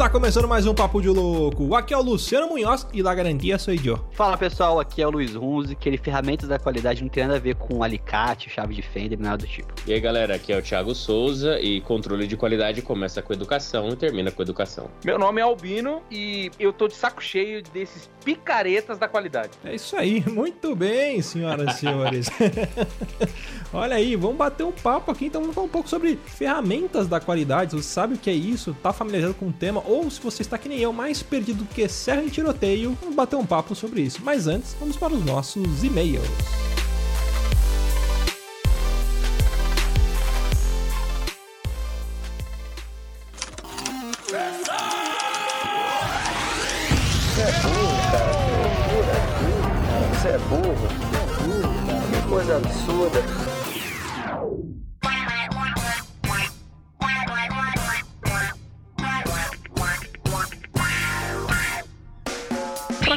Tá começando mais um Papo de Louco. Aqui é o Luciano Munhoz e da garantia sou eu. Fala pessoal, aqui é o Luiz Runzi, que ele ferramentas da qualidade não tem nada a ver com alicate, chave de fenda, nada do tipo. E aí galera, aqui é o Thiago Souza e controle de qualidade começa com educação e termina com educação. Meu nome é Albino e eu tô de saco cheio desses picaretas da qualidade. É isso aí, muito bem, senhoras e senhores. Olha aí, vamos bater um papo aqui, então vamos falar um pouco sobre ferramentas da qualidade. Você sabe o que é isso? Tá familiarizado com o tema? Ou se você está que nem eu, mais perdido que serra e tiroteio, vamos bater um papo sobre isso. Mas antes, vamos para os nossos e-mails. Você é burro, cara. Você é burro. É. Que coisa absurda.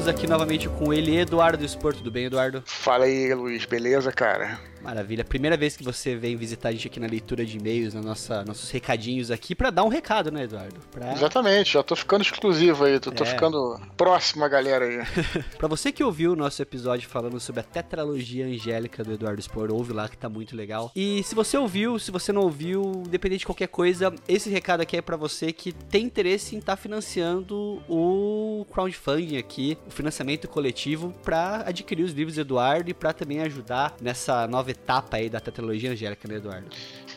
estamos aqui novamente com ele, Eduardo Esporto. Tudo bem, Eduardo? Fala aí, Luiz, beleza, cara? Maravilha. Primeira vez que você vem visitar a gente aqui na leitura de e-mails, na nossa, nossos recadinhos aqui, para dar um recado, né, Eduardo? Pra... Exatamente, já tô ficando exclusivo aí, tô, tô é. ficando próximo a galera aí. pra você que ouviu o nosso episódio falando sobre a tetralogia angélica do Eduardo Spor, ouve lá que tá muito legal. E se você ouviu, se você não ouviu, independente de qualquer coisa, esse recado aqui é para você que tem interesse em estar tá financiando o crowdfunding aqui, o financiamento coletivo para adquirir os livros do Eduardo e para também ajudar nessa nova etapa aí da tetralogia angélica, né, Eduardo?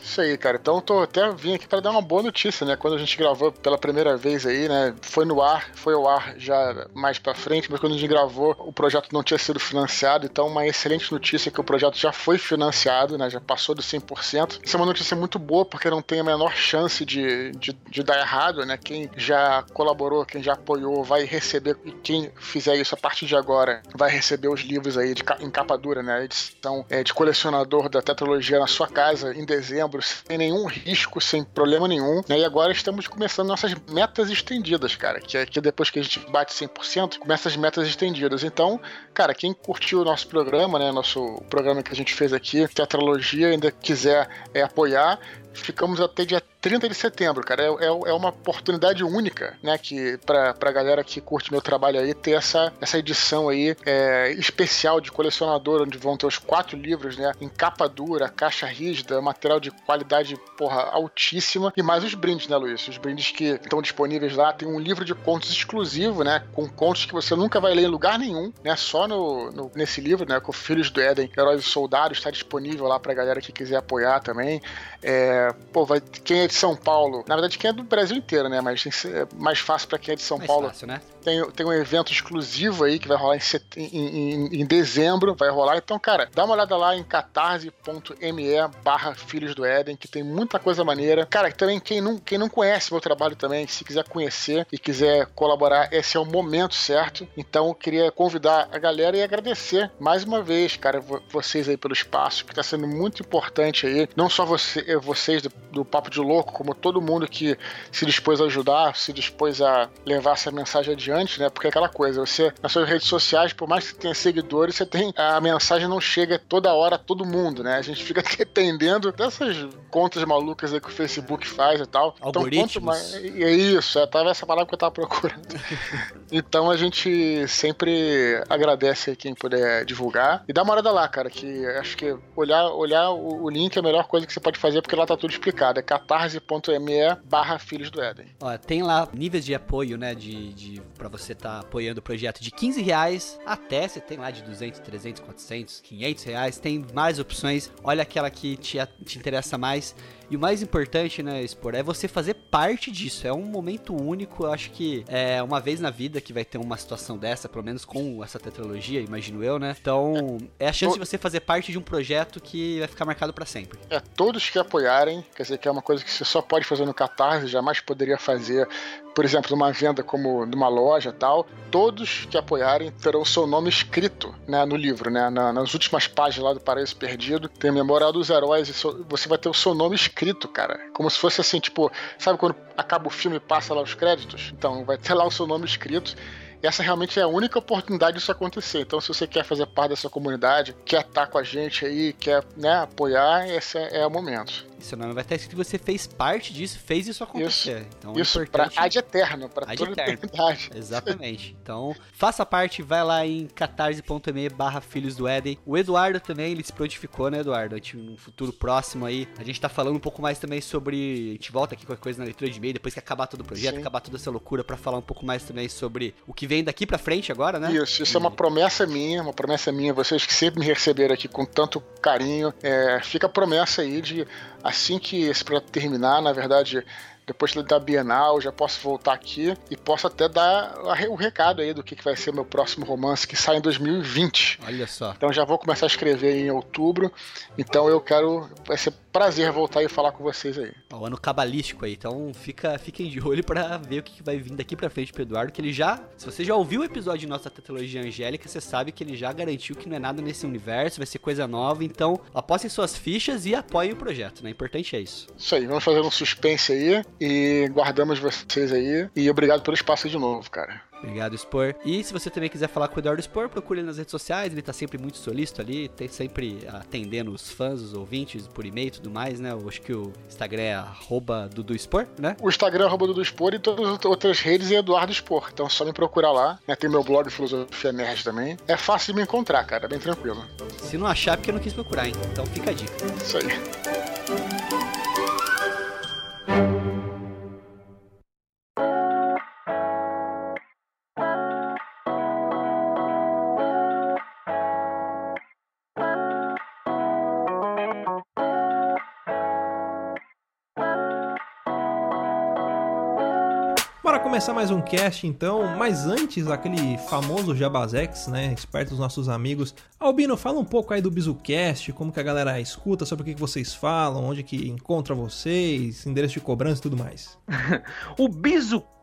Isso aí, cara. Então tô até vim aqui para dar uma boa notícia, né? Quando a gente gravou pela primeira vez aí, né? Foi no ar, foi ao ar já mais para frente, mas quando a gente gravou, o projeto não tinha sido financiado, então uma excelente notícia é que o projeto já foi financiado, né? Já passou dos 100%. Isso é uma notícia muito boa porque não tem a menor chance de, de, de dar errado, né? Quem já colaborou, quem já apoiou, vai receber, e quem fizer isso a partir de agora, vai receber os livros aí de, em capa dura, né? Edição é, de colecionador da tetralogia na sua casa em dezembro sem nenhum risco, sem problema nenhum. Né? E agora estamos começando nossas metas estendidas, cara. Que é que depois que a gente bate 100%, começa as metas estendidas. Então, cara, quem curtiu o nosso programa, né? Nosso programa que a gente fez aqui, Tetralogia, ainda quiser é, apoiar, ficamos até dia 30 de setembro, cara. É, é, é uma oportunidade única, né? Que pra, pra galera que curte meu trabalho aí ter essa, essa edição aí é, especial de colecionador, onde vão ter os quatro livros, né? Em capa dura, caixa rígida, material de qualidade, porra, altíssima. E mais os brindes, né, Luiz? Os brindes que estão disponíveis lá. Tem um livro de contos exclusivo, né? Com contos que você nunca vai ler em lugar nenhum, né? Só no, no nesse livro, né? Com Filhos do Éden, Heróis e Soldados, está disponível lá pra galera que quiser apoiar também. É, pô, vai, quem é de São Paulo, na verdade quem é do Brasil inteiro, né? Mas ser mais fácil pra quem é de São Mais Paulo. fácil, né? Tem, tem um evento exclusivo aí que vai rolar em, set... em, em- em dezembro, vai rolar. Então, cara, dá uma olhada lá em catarse.me barra Filhos do Éden, que tem muita coisa maneira. Cara, também quem não, quem não conhece meu trabalho também, se quiser conhecer e quiser colaborar, esse é o momento certo. Então, eu queria convidar a galera e agradecer mais uma vez, cara, vo- vocês aí pelo espaço, que tá sendo muito importante aí. Não só você, eh, vocês do, do Papo de Louco, como todo mundo que se dispôs a ajudar, se dispôs a levar essa mensagem adiante, né? Porque é aquela coisa, você, nas suas redes sociais, por mais que você tenha seguidores, você tem. A mensagem não chega toda hora a todo mundo, né? A gente fica dependendo dessas contas malucas aí que o Facebook faz e tal. Então, Algoritmos. quanto mais. É isso, é, tava essa palavra que eu tava procurando. então a gente sempre agradece quem puder divulgar. E dá uma olhada lá, cara, que acho que olhar, olhar o, o link é a melhor coisa que você pode fazer, porque lá tá tudo explicado. É catarse.me barra Filhos do Éden. Ó, tem lá níveis de apoio, né, de, de para você estar apoiando o projeto de 15 reais até, você tem lá de 200, 300, 400, 500 reais, tem mais opções, olha aquela que te, te interessa mais. E o mais importante, né, Expor, é você fazer parte disso. É um momento único, eu acho que é uma vez na vida que vai ter uma situação dessa, pelo menos com essa tetralogia, imagino eu, né? Então, é a chance de você fazer parte de um projeto que vai ficar marcado pra sempre. É, todos que apoiarem, quer dizer, que é uma coisa que você só pode fazer no Catarse, jamais poderia fazer, por exemplo, numa venda como numa loja tal. Todos que apoiarem terão seu nome escrito né, no livro, né? na- nas últimas páginas lá do Paraíso Perdido, tem a Memorial dos Heróis, e seu- você vai ter o seu nome escrito, cara. Como se fosse assim, tipo, sabe quando acaba o filme e passa lá os créditos? Então, vai ter lá o seu nome escrito. Essa realmente é a única oportunidade disso acontecer. Então, se você quer fazer parte dessa comunidade, quer estar com a gente aí, quer né, apoiar, esse é, é o momento. Seu nome vai estar escrito que você fez parte disso, fez isso acontecer. Então, Isso é para importante. ad eterno, para Ad toda a eterno. eternidade. Exatamente. Então, faça parte, vai lá em catarse.me barra Filhos do Éden. O Eduardo também, ele se prontificou, né, Eduardo? A gente, no futuro próximo aí, a gente tá falando um pouco mais também sobre... A gente volta aqui com a coisa na leitura de e-mail, depois que acabar todo o projeto, Sim. acabar toda essa loucura, pra falar um pouco mais também sobre o que vem daqui pra frente agora, né? Isso, isso é uma promessa minha, uma promessa minha. Vocês que sempre me receberam aqui com tanto carinho, é, fica a promessa aí de assim que esse projeto terminar, na verdade, depois da Bienal, já posso voltar aqui e posso até dar o recado aí do que, que vai ser meu próximo romance que sai em 2020. Olha só. Então já vou começar a escrever em outubro. Então eu quero. Vai ser prazer voltar e falar com vocês aí. O ano cabalístico aí, então fica, fiquem de olho pra ver o que vai vir daqui pra frente pro Eduardo, que ele já, se você já ouviu o episódio de nossa tetralogia angélica, você sabe que ele já garantiu que não é nada nesse universo, vai ser coisa nova, então apostem suas fichas e apoiem o projeto, né? Importante é isso. Isso aí, vamos fazer um suspense aí e guardamos vocês aí. E obrigado pelo espaço de novo, cara. Obrigado, Spor. E se você também quiser falar com o Eduardo Spor, procure ele nas redes sociais, ele tá sempre muito solícito ali, tem sempre atendendo os fãs, os ouvintes por e-mail e tudo mais, né? Eu acho que o Instagram é arroba Dudu Spor, né? O Instagram é arroba Dudu Expor e todas as outras redes é Eduardo Expor. Então é só me procurar lá. né? Tem meu blog Filosofia Nerd também. É fácil de me encontrar, cara. É bem tranquilo. Se não achar, é porque eu não quis procurar, hein? Então fica a dica. Isso aí. Começar mais um cast então, mas antes aquele famoso Jabazex, né, esperto dos nossos amigos. Albino, fala um pouco aí do BizuCast, como que a galera escuta, sobre o que que vocês falam, onde que encontra vocês, endereço de cobrança e tudo mais. O BizuCast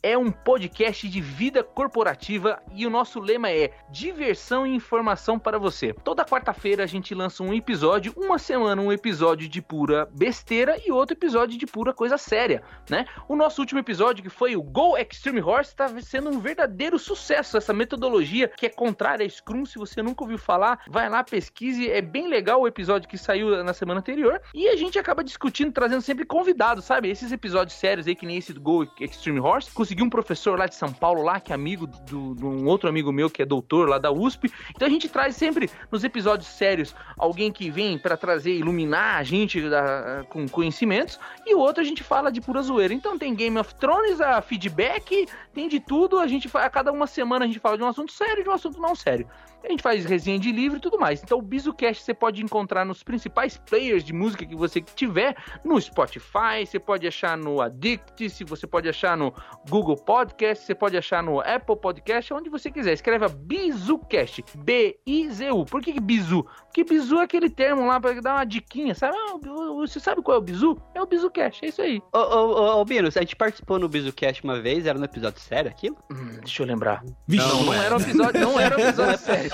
é um podcast de vida corporativa e o nosso lema é diversão e informação para você. Toda quarta-feira a gente lança um episódio, uma semana um episódio de pura besteira e outro episódio de pura coisa séria, né? O nosso último episódio, que foi o Go Extreme Horse, está sendo um verdadeiro sucesso. Essa metodologia que é contrária a Scrum, se você nunca ouviu falar, vai lá, pesquise. É bem legal o episódio que saiu na semana anterior. E a gente acaba discutindo, trazendo sempre convidados, sabe? Esses episódios sérios aí, que nem esse do Go Extreme Horse. Consegui um professor lá de São Paulo, lá, que é amigo do- de um outro amigo meu, que é doutor lá da USP. Então a gente traz sempre nos episódios sérios alguém que vem para trazer, iluminar a gente da- com conhecimentos. E o outro a gente fala de pura zoeira. Então tem Game of Thrones, beleza, feedback, tem de tudo. A gente a cada uma semana a gente fala de um assunto sério e de um assunto não sério. A gente faz resenha de livro e tudo mais. Então o BizuCast você pode encontrar nos principais players de música que você tiver, no Spotify, você pode achar no Addict, se você pode achar no Google Podcast, você pode achar no Apple Podcast, onde você quiser. Escreva BizuCast, B-I-Z-U. Por que, Bizu? Porque Bizu é aquele termo lá para dar uma diquinha, sabe? Ah, você sabe qual é o Bizu? É o BizuCast, é isso aí. Ô, ô, ô, a gente participou no BizuCast uma vez, era no episódio sério aquilo? Hum, deixa eu lembrar. Vixe, Não, não era um episódio, não era um episódio sério.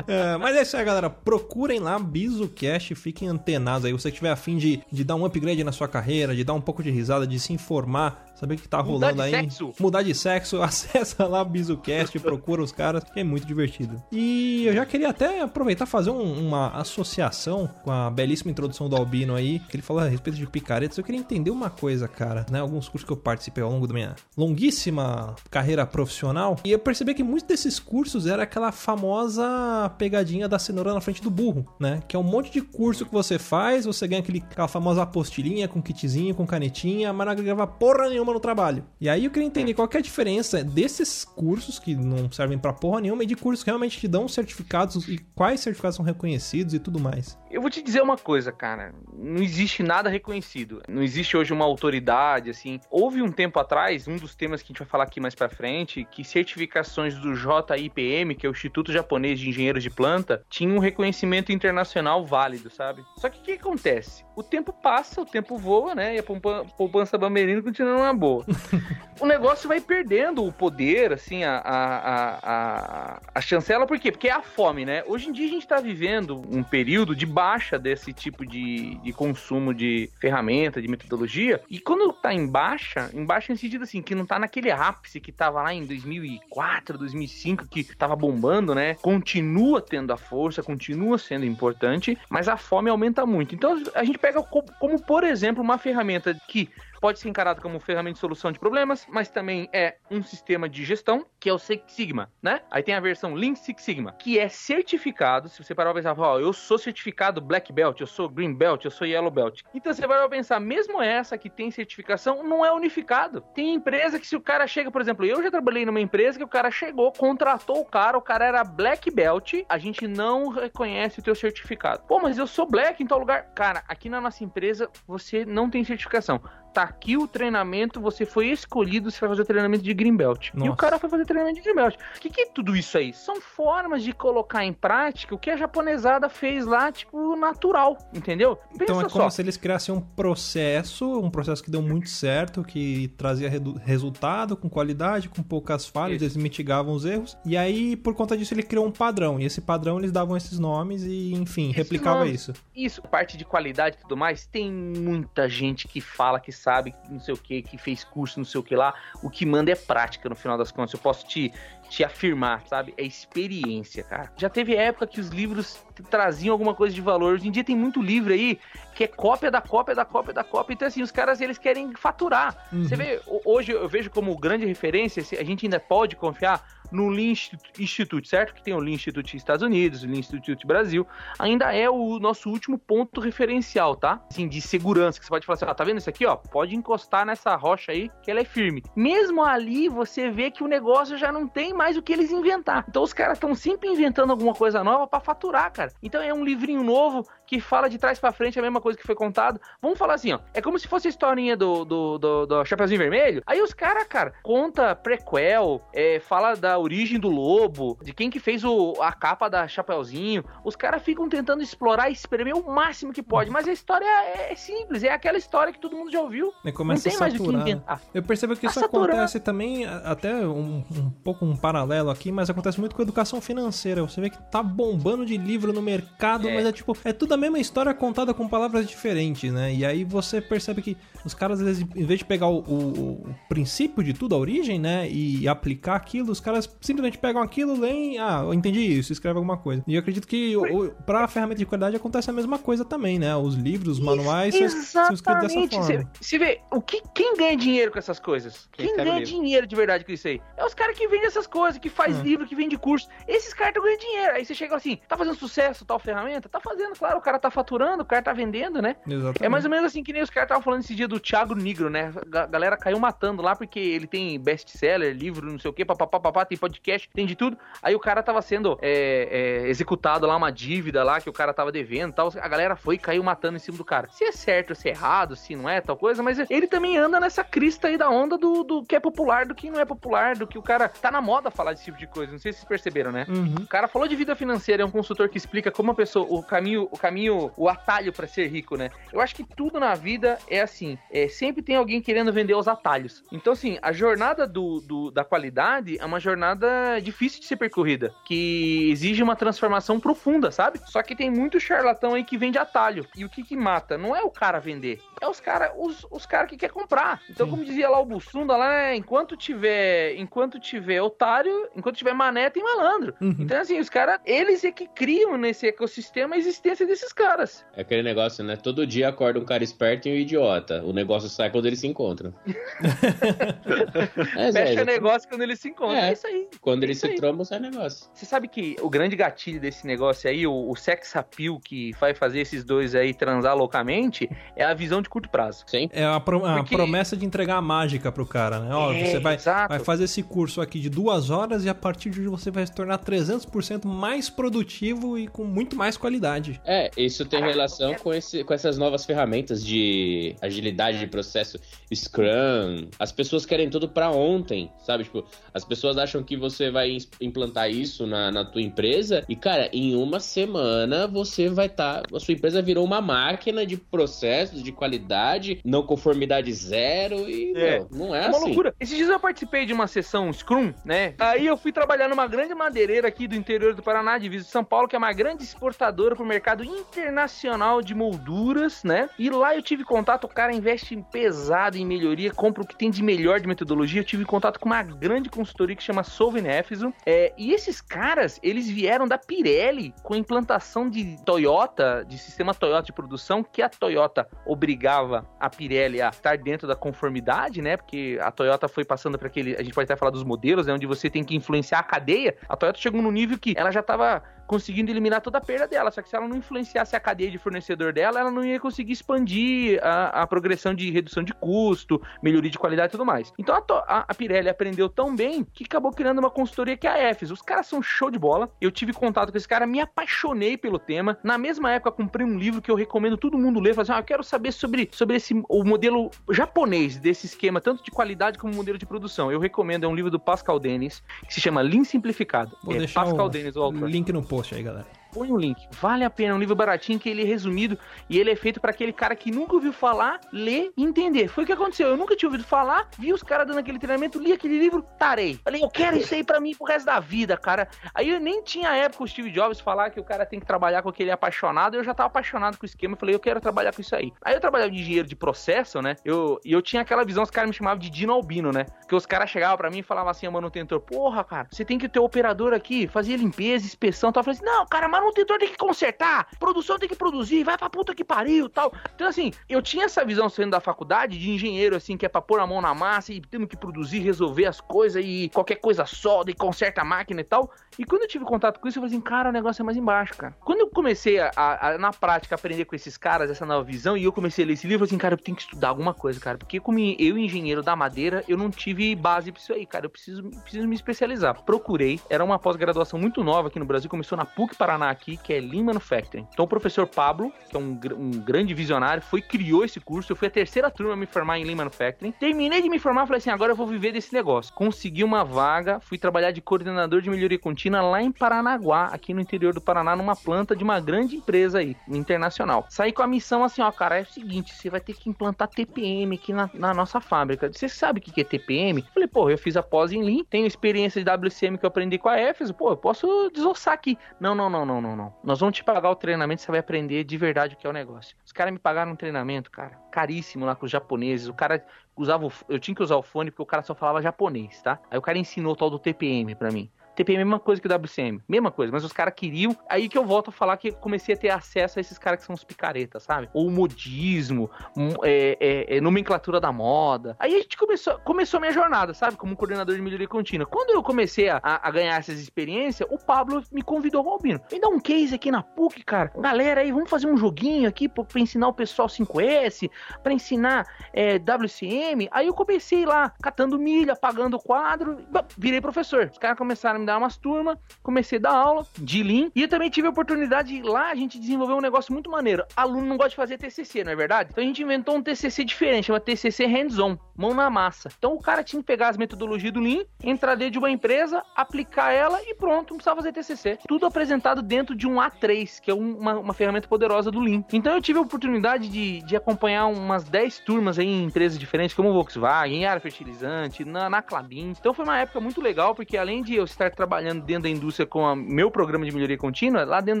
É, mas é isso aí, galera. Procurem lá BizuCast, fiquem antenados aí. Você que tiver afim de, de dar um upgrade na sua carreira, de dar um pouco de risada, de se informar, saber o que tá Mudar rolando aí. sexo. Mudar de sexo, acessa lá BizuCast, procura os caras, que é muito divertido. E eu já queria até aproveitar e fazer um- uma associação com a belíssima introdução do Albino aí, que ele falou a respeito de picaretas. Eu queria entender uma coisa, cara, né? Alguns cursos que eu participei ao longo da minha longuíssima carreira profissional, e eu percebi que muitos desses cursos era aquela famosa pegadinha da cenoura na frente do burro, né? Que é um monte de curso que você faz, você ganha aquele, aquela famosa apostilinha com kitzinho, com canetinha, mas não agrega porra nenhuma no trabalho. E aí eu queria entender qual que é a diferença desses cursos que não servem pra porra nenhuma e de cursos que realmente te dão certificados e quais certificados são reconhecidos e tudo mais. Eu vou te dizer uma coisa, cara. Não existe nada reconhecido. Não existe hoje uma autoridade, assim. Houve um tempo atrás, um dos temas que a gente vai falar aqui mais pra frente, que certificações do JIPM, que é o Instituto Japonês de Engenheiros de Planta, tinham um reconhecimento internacional válido, sabe? Só que o que acontece? O tempo passa, o tempo voa, né? E a poupa- poupança bamberina continua numa boa. o negócio vai perdendo o poder, assim, a, a, a, a, chancela, por quê? Porque é a fome, né? Hoje em dia a gente tá vivendo um período de baixa desse tipo de, de consumo de ferramenta, de metodologia, e quando tá em baixa, em baixa no sentido assim, que não tá naquele ápice que tava lá em 2004, 2005, que tava bombando, né? Continua tendo a força, continua sendo importante, mas a fome aumenta muito. Então a gente pega co- como, por exemplo, uma ferramenta que pode ser encarado como ferramenta solução de problemas, mas também é um sistema de gestão, que é o Six Sigma, né? Aí tem a versão Lean Six Sigma, que é certificado, se você parar pra pensar, ó, eu sou certificado Black Belt, eu sou Green Belt, eu sou Yellow Belt. Então você vai pensar, mesmo essa que tem certificação, não é unificado. Tem empresa que se o cara chega, por exemplo, eu já trabalhei numa empresa que o cara chegou, contratou o cara, o cara era Black Belt, a gente não reconhece o teu certificado. Pô, mas eu sou Black em tal lugar. Cara, aqui na nossa empresa você não tem certificação tá aqui o treinamento, você foi escolhido, você vai fazer o treinamento de Greenbelt. E o cara foi fazer treinamento de Greenbelt. O que, que é tudo isso aí? São formas de colocar em prática o que a japonesada fez lá, tipo, natural, entendeu? Pensa Então é só. como se eles criassem um processo, um processo que deu muito certo, que trazia resultado com qualidade, com poucas falhas, Isso. eles mitigavam os erros. E aí, por conta disso, ele criou um padrão. E esse padrão eles davam esses nomes e, enfim, Esses replicava isso. Isso, parte de qualidade e tudo mais, tem muita gente que fala que sabe, que não sei o que, que fez curso, não sei o que lá. O que manda é prática no final das contas. Eu posso te, te afirmar, sabe? É experiência, cara. Já teve época que os livros traziam alguma coisa de valor. Hoje em dia tem muito livro aí que é cópia da cópia da cópia da cópia. Então, assim, os caras eles querem faturar. Uhum. Você vê, ho- hoje eu vejo como grande referência, a gente ainda pode confiar no Lean Institute- certo? Que tem o Lean Institute Estados Unidos, o Lean Institute Brasil, ainda é o nosso último ponto referencial, tá? Assim, de segurança, que você pode falar assim, ó, tá vendo isso aqui, ó? Pode encostar nessa rocha aí, que ela é firme. Mesmo ali, você vê que o negócio já não tem mais o que eles inventar. Então os caras estão sempre inventando alguma coisa nova pra faturar, cara. Então é um livrinho novo que fala de trás pra frente a mesma coisa que foi contado. Vamos falar assim, ó. É como se fosse a historinha do, do, do, do Chapeuzinho Vermelho. Aí os caras, cara, conta prequel, é, fala da origem do lobo, de quem que fez o, a capa da Chapeuzinho. Os caras ficam tentando explorar e espremer o máximo que pode. Mas a história é, é simples, é aquela história que todo mundo já ouviu. Aí Não começa tem a mais o que né? inventar. Eu percebo que isso saturando. acontece também, até um, um pouco um paralelo aqui, mas acontece muito com a educação financeira. Você vê que tá bombando de livro no mercado, É. mas é tipo, é tudo a mesma história contada com palavras diferentes, né? E aí você percebe que os caras, às vezes, em vez de pegar o, o- o princípio de tudo, a origem, né, e aplicar aquilo, os caras simplesmente pegam aquilo, leem, ah, eu entendi isso, escreve alguma coisa. E eu acredito que o, o- pra ferramenta de qualidade acontece a mesma coisa também, né? Os livros, os manuais são, são escritos dessa forma. Você, você vê, o que, quem ganha dinheiro com essas coisas? Quem Quem, ganha livro. dinheiro de verdade com isso aí? É os caras que vendem essas coisas, que faz Hum. livro, que vende curso. Esses caras estão ganhando dinheiro. Aí você chega assim, tá fazendo sucesso tal ferramenta? Tá fazendo, claro. Cara tá faturando, o cara tá vendendo, né? Exatamente. É mais ou menos assim que nem os caras estavam falando esse dia do Thiago Negro, né? A galera caiu matando lá porque ele tem best-seller, livro, não sei o que, papapá, tem podcast, tem de tudo. Aí o cara tava sendo é, é, executado lá, uma dívida lá que o cara tava devendo e tal. A galera foi e caiu matando em cima do cara. Se é certo, se é errado, se não é, tal coisa, mas ele também anda nessa crista aí da onda do, do que é popular, do que não é popular, do que o cara tá na moda falar desse tipo de coisa. Não sei se vocês perceberam, né? Uhum. O cara falou de vida financeira, é um consultor que explica como a pessoa, o caminho, o caminho, o atalho pra ser rico, né? Eu acho que tudo na vida é assim, é, sempre tem alguém querendo vender os atalhos. Então, assim, a jornada do, do- da qualidade é uma jornada difícil de ser percorrida, que exige uma transformação profunda, sabe? Só que tem muito charlatão aí que vende atalho. E o que que mata? Não é o cara vender, é os cara, os, os cara que quer comprar. Então, Sim. como dizia lá o Bussunda, lá, né, enquanto tiver, enquanto tiver otário, enquanto tiver mané, tem malandro. Uhum. Então, assim, os caras, eles é que criam nesse ecossistema a existência desses caras. É aquele negócio, né? Todo dia acorda um cara esperto e um idiota. O negócio sai quando eles se encontram. é, Fecha Zé, negócio quando eles se encontram. É, É. isso aí. Quando eles Isso se aí. trombam, sai negócio. Você sabe que o grande gatilho desse negócio aí, o, o sex appeal que vai fazer esses dois aí transar loucamente, é a visão de curto prazo. Sim. É a, pro- a Porque- promessa de entregar a mágica pro cara, né? Ó, É, você vai, exato. vai fazer esse curso aqui de duas horas e a partir de hoje você vai se tornar 300% mais produtivo e com muito mais qualidade. É, isso tem relação com, esse, com essas novas ferramentas de agilidade de processo, Scrum. As pessoas querem tudo pra ontem, sabe? Tipo, as pessoas acham que você vai implantar isso na, na tua empresa e, cara, em uma semana você vai estar. a sua empresa virou uma máquina de processos, de qualidade, não conformidade zero e, É. meu, não é, É uma assim. loucura. Esses dias eu participei de uma sessão Scrum, né? Aí eu fui trabalhar numa grande madeireira aqui do interior do Paraná, divisa de São Paulo, que é uma grande exportadora pro mercado internacional de molduras, né? E lá eu tive contato, o cara investe pesado em melhoria, compra o que tem de melhor de metodologia. Eu tive contato com uma grande consultoria que chama Solvenefison. É, e esses caras, eles vieram da Pirelli com a implantação de Toyota, de sistema Toyota de produção, que a Toyota obrigava a Pirelli a estar dentro da conformidade, né? Porque a Toyota foi passando para aquele. A gente pode até falar dos modelos, né? Onde você tem que influenciar a cadeia. A Toyota chegou num nível que ela já estava conseguindo eliminar toda a perda dela. Só que se ela não influenciasse a cadeia de fornecedor dela, ela não ia conseguir expandir a, a progressão de redução de custo, melhoria de qualidade e tudo mais. Então a, a- Pirelli aprendeu tão bem que acabou criando uma consultoria que é a EFES. Os caras são show de bola. Eu tive contato com esse cara, me apaixonei pelo tema. Na mesma época, comprei um livro que eu recomendo todo mundo ler. Falei assim, ah, eu quero saber sobre, sobre esse, o modelo japonês desse esquema, tanto de qualidade como modelo de produção. Eu recomendo, é um livro do Pascal Denis, que se chama Lean Simplificado. Vou é deixar Pascal o Denis, o autor link no post aí, galera. Põe o link. Vale a pena, é um livro baratinho que ele é resumido e ele é feito para aquele cara que nunca ouviu falar, ler e entender. Foi o que aconteceu. Eu nunca tinha ouvido falar, vi os caras dando aquele treinamento, li aquele livro, tarei. Falei, eu quero isso aí pra mim pro resto da vida, cara. Aí eu nem tinha época o Steve Jobs falar que o cara tem que trabalhar com aquele apaixonado, eu já tava apaixonado com o esquema, falei, eu quero trabalhar com isso aí. Aí eu trabalhava de engenheiro de processo, né? Eu, e eu tinha aquela visão, os caras me chamavam de Dino Albino, né? Que os caras chegavam pra mim e falavam assim, a manutentor, porra, cara, você tem que ter o operador aqui, fazia limpeza, inspeção, tal. Eu falei assim, não, cara, manutentor tem que consertar, produção tem que produzir, vai pra puta que pariu, tal. Então, assim, eu tinha essa visão saindo da faculdade de engenheiro, assim, que é pra pôr a mão na massa e tendo que produzir, resolver as coisas e qualquer coisa solda e conserta a máquina e tal. E quando eu tive contato com isso, eu falei assim, cara, o negócio é mais embaixo, cara. Quando eu comecei a- a, na prática, aprender com esses caras, essa nova visão, e eu comecei a ler esse livro, eu falei assim, cara, eu tenho que estudar alguma coisa, cara. Porque como eu, engenheiro da madeira, eu não tive base pra isso aí, cara. Eu preciso, preciso me especializar. Procurei, era uma pós-graduação muito nova aqui no Brasil, começou na PUC Paraná aqui, que é Lean Manufacturing. Então o professor Pablo, que é um, um grande visionário, foi criou esse curso. Eu fui a terceira turma a me formar em Lean Manufacturing. Terminei de me formar, falei assim, agora eu vou viver desse negócio. Consegui uma vaga, fui trabalhar de coordenador de melhoria contínua lá em Paranaguá, aqui no interior do Paraná, numa planta de uma grande empresa aí, internacional. Saí com a missão assim, ó, cara, é o seguinte, você vai ter que implantar TPM aqui na, na nossa fábrica. Você sabe o que é TPM? Falei, pô, eu fiz a pós em Lean, tenho experiência de WCM que eu aprendi com a EFES, pô, eu posso desossar aqui. Não, não, não, não, não, não. Nós vamos te pagar o treinamento, você vai aprender de verdade o que é o negócio. Os caras me pagaram um treinamento, cara, caríssimo lá com os japoneses. O cara usava, o eu tinha que usar o fone porque o cara só falava japonês, tá? Aí o cara ensinou o tal do TPM pra mim. TPM é a mesma coisa que o WCM, mesma coisa, mas os caras queriam. Aí que eu volto a falar que comecei a ter acesso a esses caras que são os picaretas, sabe? Ou modismo, hum, é, é, é, nomenclatura da moda. Aí a gente começou, começou a minha jornada, sabe? Como coordenador de melhoria contínua. Quando eu comecei a, a ganhar essas experiências, o Pablo me convidou, Albino, me dá um case aqui na PUC, cara. Galera aí, vamos fazer um joguinho aqui pra, pra ensinar o pessoal 5S, pra ensinar é, WCM. Aí eu comecei lá, catando milha, pagando quadro, virei professor. Os caras começaram a dar umas turmas, comecei a dar aula de Lean. E eu também tive a oportunidade de lá a gente desenvolver um negócio muito maneiro. Aluno não gosta de fazer TCC, não é verdade? Então a gente inventou um TCC diferente, chama TCC Hands-On, mão na massa. Então o cara tinha que pegar as metodologias do Lean, entrar dentro de uma empresa, aplicar ela e pronto, não precisava fazer TCC. Tudo apresentado dentro de um A3, que é uma, uma ferramenta poderosa do Lean. Então eu tive a oportunidade de, de acompanhar umas 10 turmas aí em empresas diferentes, como Volkswagen, área fertilizante, na, na Clabin. Então foi uma época muito legal, porque além de eu estar trabalhando dentro da indústria com o meu programa de melhoria contínua, lá dentro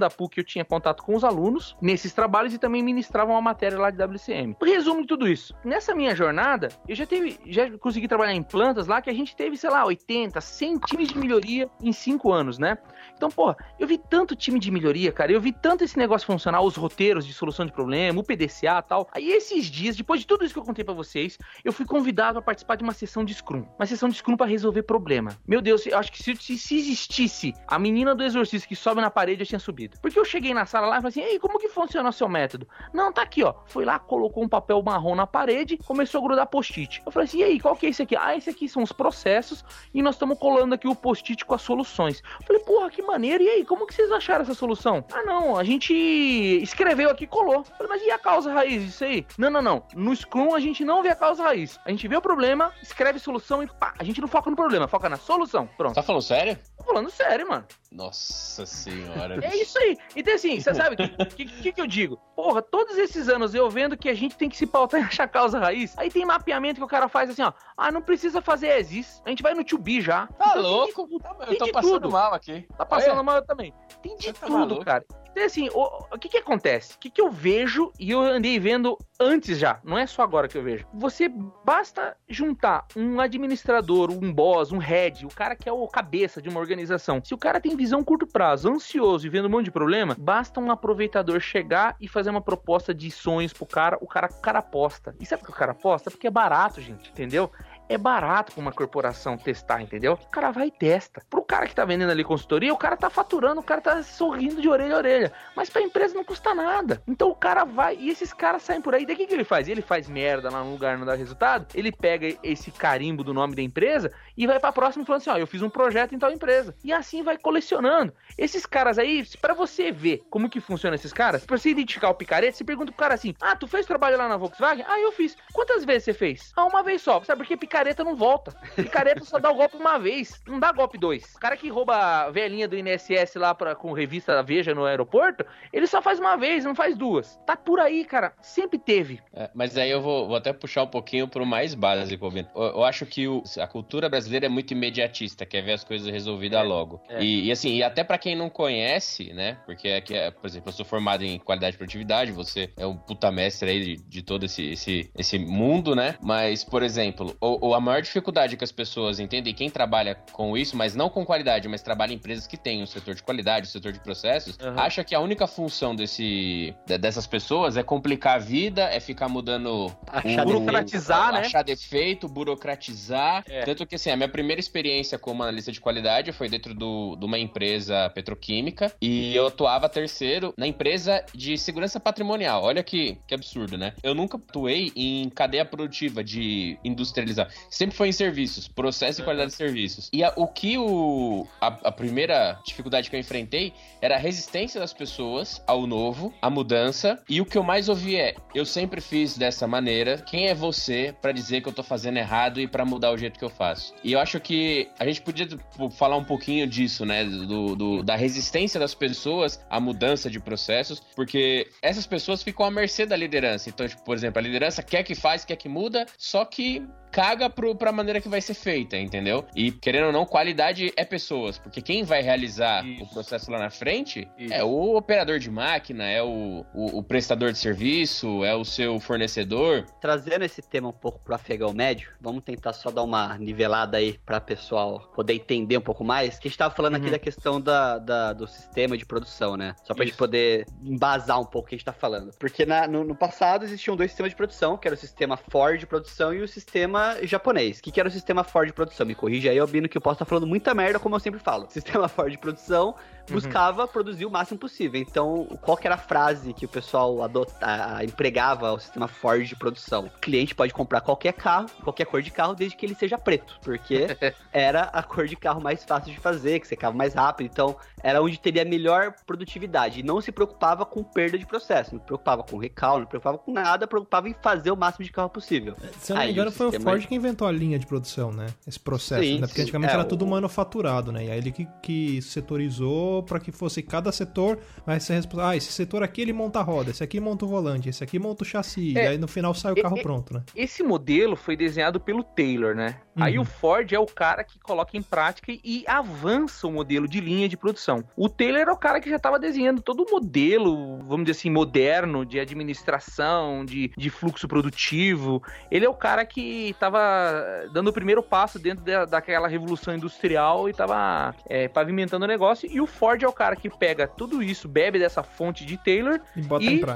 da PUC eu tinha contato com os alunos nesses trabalhos e também ministrava uma matéria lá de WCM. Resumo de tudo isso. Nessa minha jornada, eu já teve, já consegui trabalhar em plantas lá que a gente teve, sei lá, 80, 100 times de melhoria em 5 anos, né? Então, pô, eu vi tanto time de melhoria, cara, eu vi tanto esse negócio funcionar, os roteiros de solução de problema, o PDCA e tal. Aí esses dias, depois de tudo isso que eu contei para vocês, eu fui convidado a participar de uma sessão de Scrum. Uma sessão de Scrum para resolver problema. Meu Deus, eu acho que se, se, existisse a menina do exorcista que sobe na parede, eu tinha subido. Porque eu cheguei na sala lá e falei assim, ei, como que funciona o seu método? Não, tá aqui, ó. Foi lá, colocou um papel marrom na parede, começou a grudar post-it. Eu falei assim, e aí, qual que é esse aqui? Ah, esse aqui são os processos e nós estamos colando aqui o post-it com as soluções. Eu falei, porra, que maneiro. E aí, como que vocês acharam essa solução? Ah, não, a gente escreveu aqui e colou. Falei, mas e a causa raiz disso aí? Não, não, não. No Scrum a gente não vê a causa raiz. A gente vê o problema, escreve solução e pá. A gente não foca no problema, foca na solução. Pronto. Tá falando sério? Tô falando sério, mano. Nossa senhora. É isso aí. Então, assim, você sabe o que, que, que, eu digo? Porra, todos esses anos eu vendo que a gente tem que se pautar em achar causa raiz. Aí tem mapeamento que o cara faz assim, ó. Ah, não precisa fazer exis. A gente vai no 2B já. Tá então, louco? Tem, eu tô passando tudo. mal aqui. Tá passando mal também. Tem de tá tudo, cara. Então, assim, o, o que que acontece? O que que eu vejo e eu andei vendo antes já, não é só agora que eu vejo. Você basta juntar um administrador, um boss, um head, o cara que é o cabeça de uma organização. Se o cara tem visão curto prazo, ansioso e vendo um monte de problema, basta um aproveitador chegar e fazer uma proposta de sonhos pro cara, o cara, o cara aposta. E sabe por que o cara aposta? Porque é barato, gente, entendeu? É barato pra uma corporação testar, entendeu? O cara vai e testa. Pro cara que tá vendendo ali consultoria, o cara tá faturando, o cara tá sorrindo de orelha a orelha. Mas pra empresa não custa nada. Então o cara vai e esses caras saem por aí. Daí o que, que ele faz? Ele faz merda lá no lugar não dá resultado. Ele pega esse carimbo do nome da empresa e vai pra próxima e fala assim: ó, eu fiz um projeto em tal empresa. E assim vai colecionando. Esses caras aí, para você ver como que funciona esses caras, pra você identificar o picareta, você pergunta pro cara assim: ah, tu fez trabalho lá na Volkswagen? Ah, eu fiz. Quantas vezes você fez? Ah, uma vez só. Sabe por que picareta não volta? Picareta só dá o golpe uma vez, não dá golpe dois. O cara que rouba a velhinha do INSS lá pra, com revista Veja no aeroporto, ele só faz uma vez, não faz duas. Tá por aí, cara. Sempre teve. É, mas aí eu vou, vou, até puxar um pouquinho pro mais básico, eu, eu acho que o, a cultura brasileira é muito imediatista, quer ver as coisas resolvidas é, logo. É. E, e, assim, e até para quem não conhece, né? Porque aqui, é, por exemplo, eu sou formado em qualidade e produtividade, você é um puta mestre aí de, de todo esse, esse, esse mundo, né? Mas, por exemplo, o, a maior dificuldade que as pessoas entendem, quem trabalha com isso, mas não com qualidade, mas trabalha em empresas que têm o um setor de qualidade, o um setor de processos, uhum. acha que a única função desse, dessas pessoas é complicar a vida, é ficar mudando. Achar o, burocratizar, o, né? Achar defeito, burocratizar. É. Tanto que, assim, a minha primeira experiência como analista de qualidade foi dentro do, de uma empresa petroquímica e eu atuava terceiro na empresa de segurança patrimonial. Olha que, que absurdo, né? Eu nunca atuei em cadeia produtiva de industrializar. Sempre foi em serviços, processo e qualidade de serviços. E a, o que o, a, a, primeira dificuldade que eu enfrentei era a resistência das pessoas ao novo, à mudança. E o que eu mais ouvi é: eu sempre fiz dessa maneira. Quem é você para dizer que eu tô fazendo errado e para mudar o jeito que eu faço? E eu acho que a gente podia tipo, falar um pouquinho disso, né? Do, do, da resistência das pessoas à mudança de processos, porque essas pessoas ficam à mercê da liderança. Então, tipo, por exemplo, a liderança quer que faz, quer que muda, só que caga pro, pra maneira que vai ser feita, entendeu? E, querendo ou não, qualidade é pessoas, porque quem vai realizar Isso. o processo lá na frente Isso. é o operador de máquina, é o, o, o prestador de serviço, é o seu fornecedor. Trazendo esse tema um pouco pro afegão médio, vamos tentar só dar uma nivelada aí pra pessoal poder entender um pouco mais. Que a gente tava falando aqui Uhum. da questão da, da- do sistema de produção, né? Só pra gente Isso. poder embasar um pouco o que a gente tá falando. Porque na- no, no passado existiam dois sistemas de produção, que era o sistema Ford de produção e o sistema japonês. O que, que era o sistema Ford de produção? Me corrija aí, Albino, que eu posso estar falando muita merda, como eu sempre falo. Sistema Ford de produção Uhum. buscava produzir o máximo possível. Então, qual que era a frase que o pessoal adota, a- a- empregava ao sistema Ford de produção? O cliente pode comprar qualquer carro, qualquer cor de carro, desde que ele seja preto, porque era a cor de carro mais fácil de fazer, que secava mais rápido. Então, era onde teria a melhor produtividade. E não se preocupava com perda de processo, não se preocupava com recall, não se preocupava com nada, preocupava em fazer o máximo de carro possível. Se eu não me engano, foi o sistema- Ford que inventou a linha de produção, né? Esse processo, Sim, né? Porque sim. antigamente É, era o- tudo manufaturado, né? E aí ele que, que setorizou pra que fosse cada setor vai ser responsável. Ah, esse setor aqui ele monta a roda, esse aqui monta o volante, esse aqui monta o chassi. É. E aí no final sai o carro e- pronto, né? Esse modelo foi desenhado pelo Taylor, né? Aí Uhum. o Ford é o cara que coloca em prática e avança o modelo de linha de produção. O Taylor é o cara que já estava desenhando todo o modelo, vamos dizer assim, moderno de administração, de, de fluxo produtivo. Ele é o cara que estava dando o primeiro passo dentro da, daquela revolução industrial e estava pavimentando o negócio. E o Ford é o cara que pega tudo isso, bebe dessa fonte de Taylor E e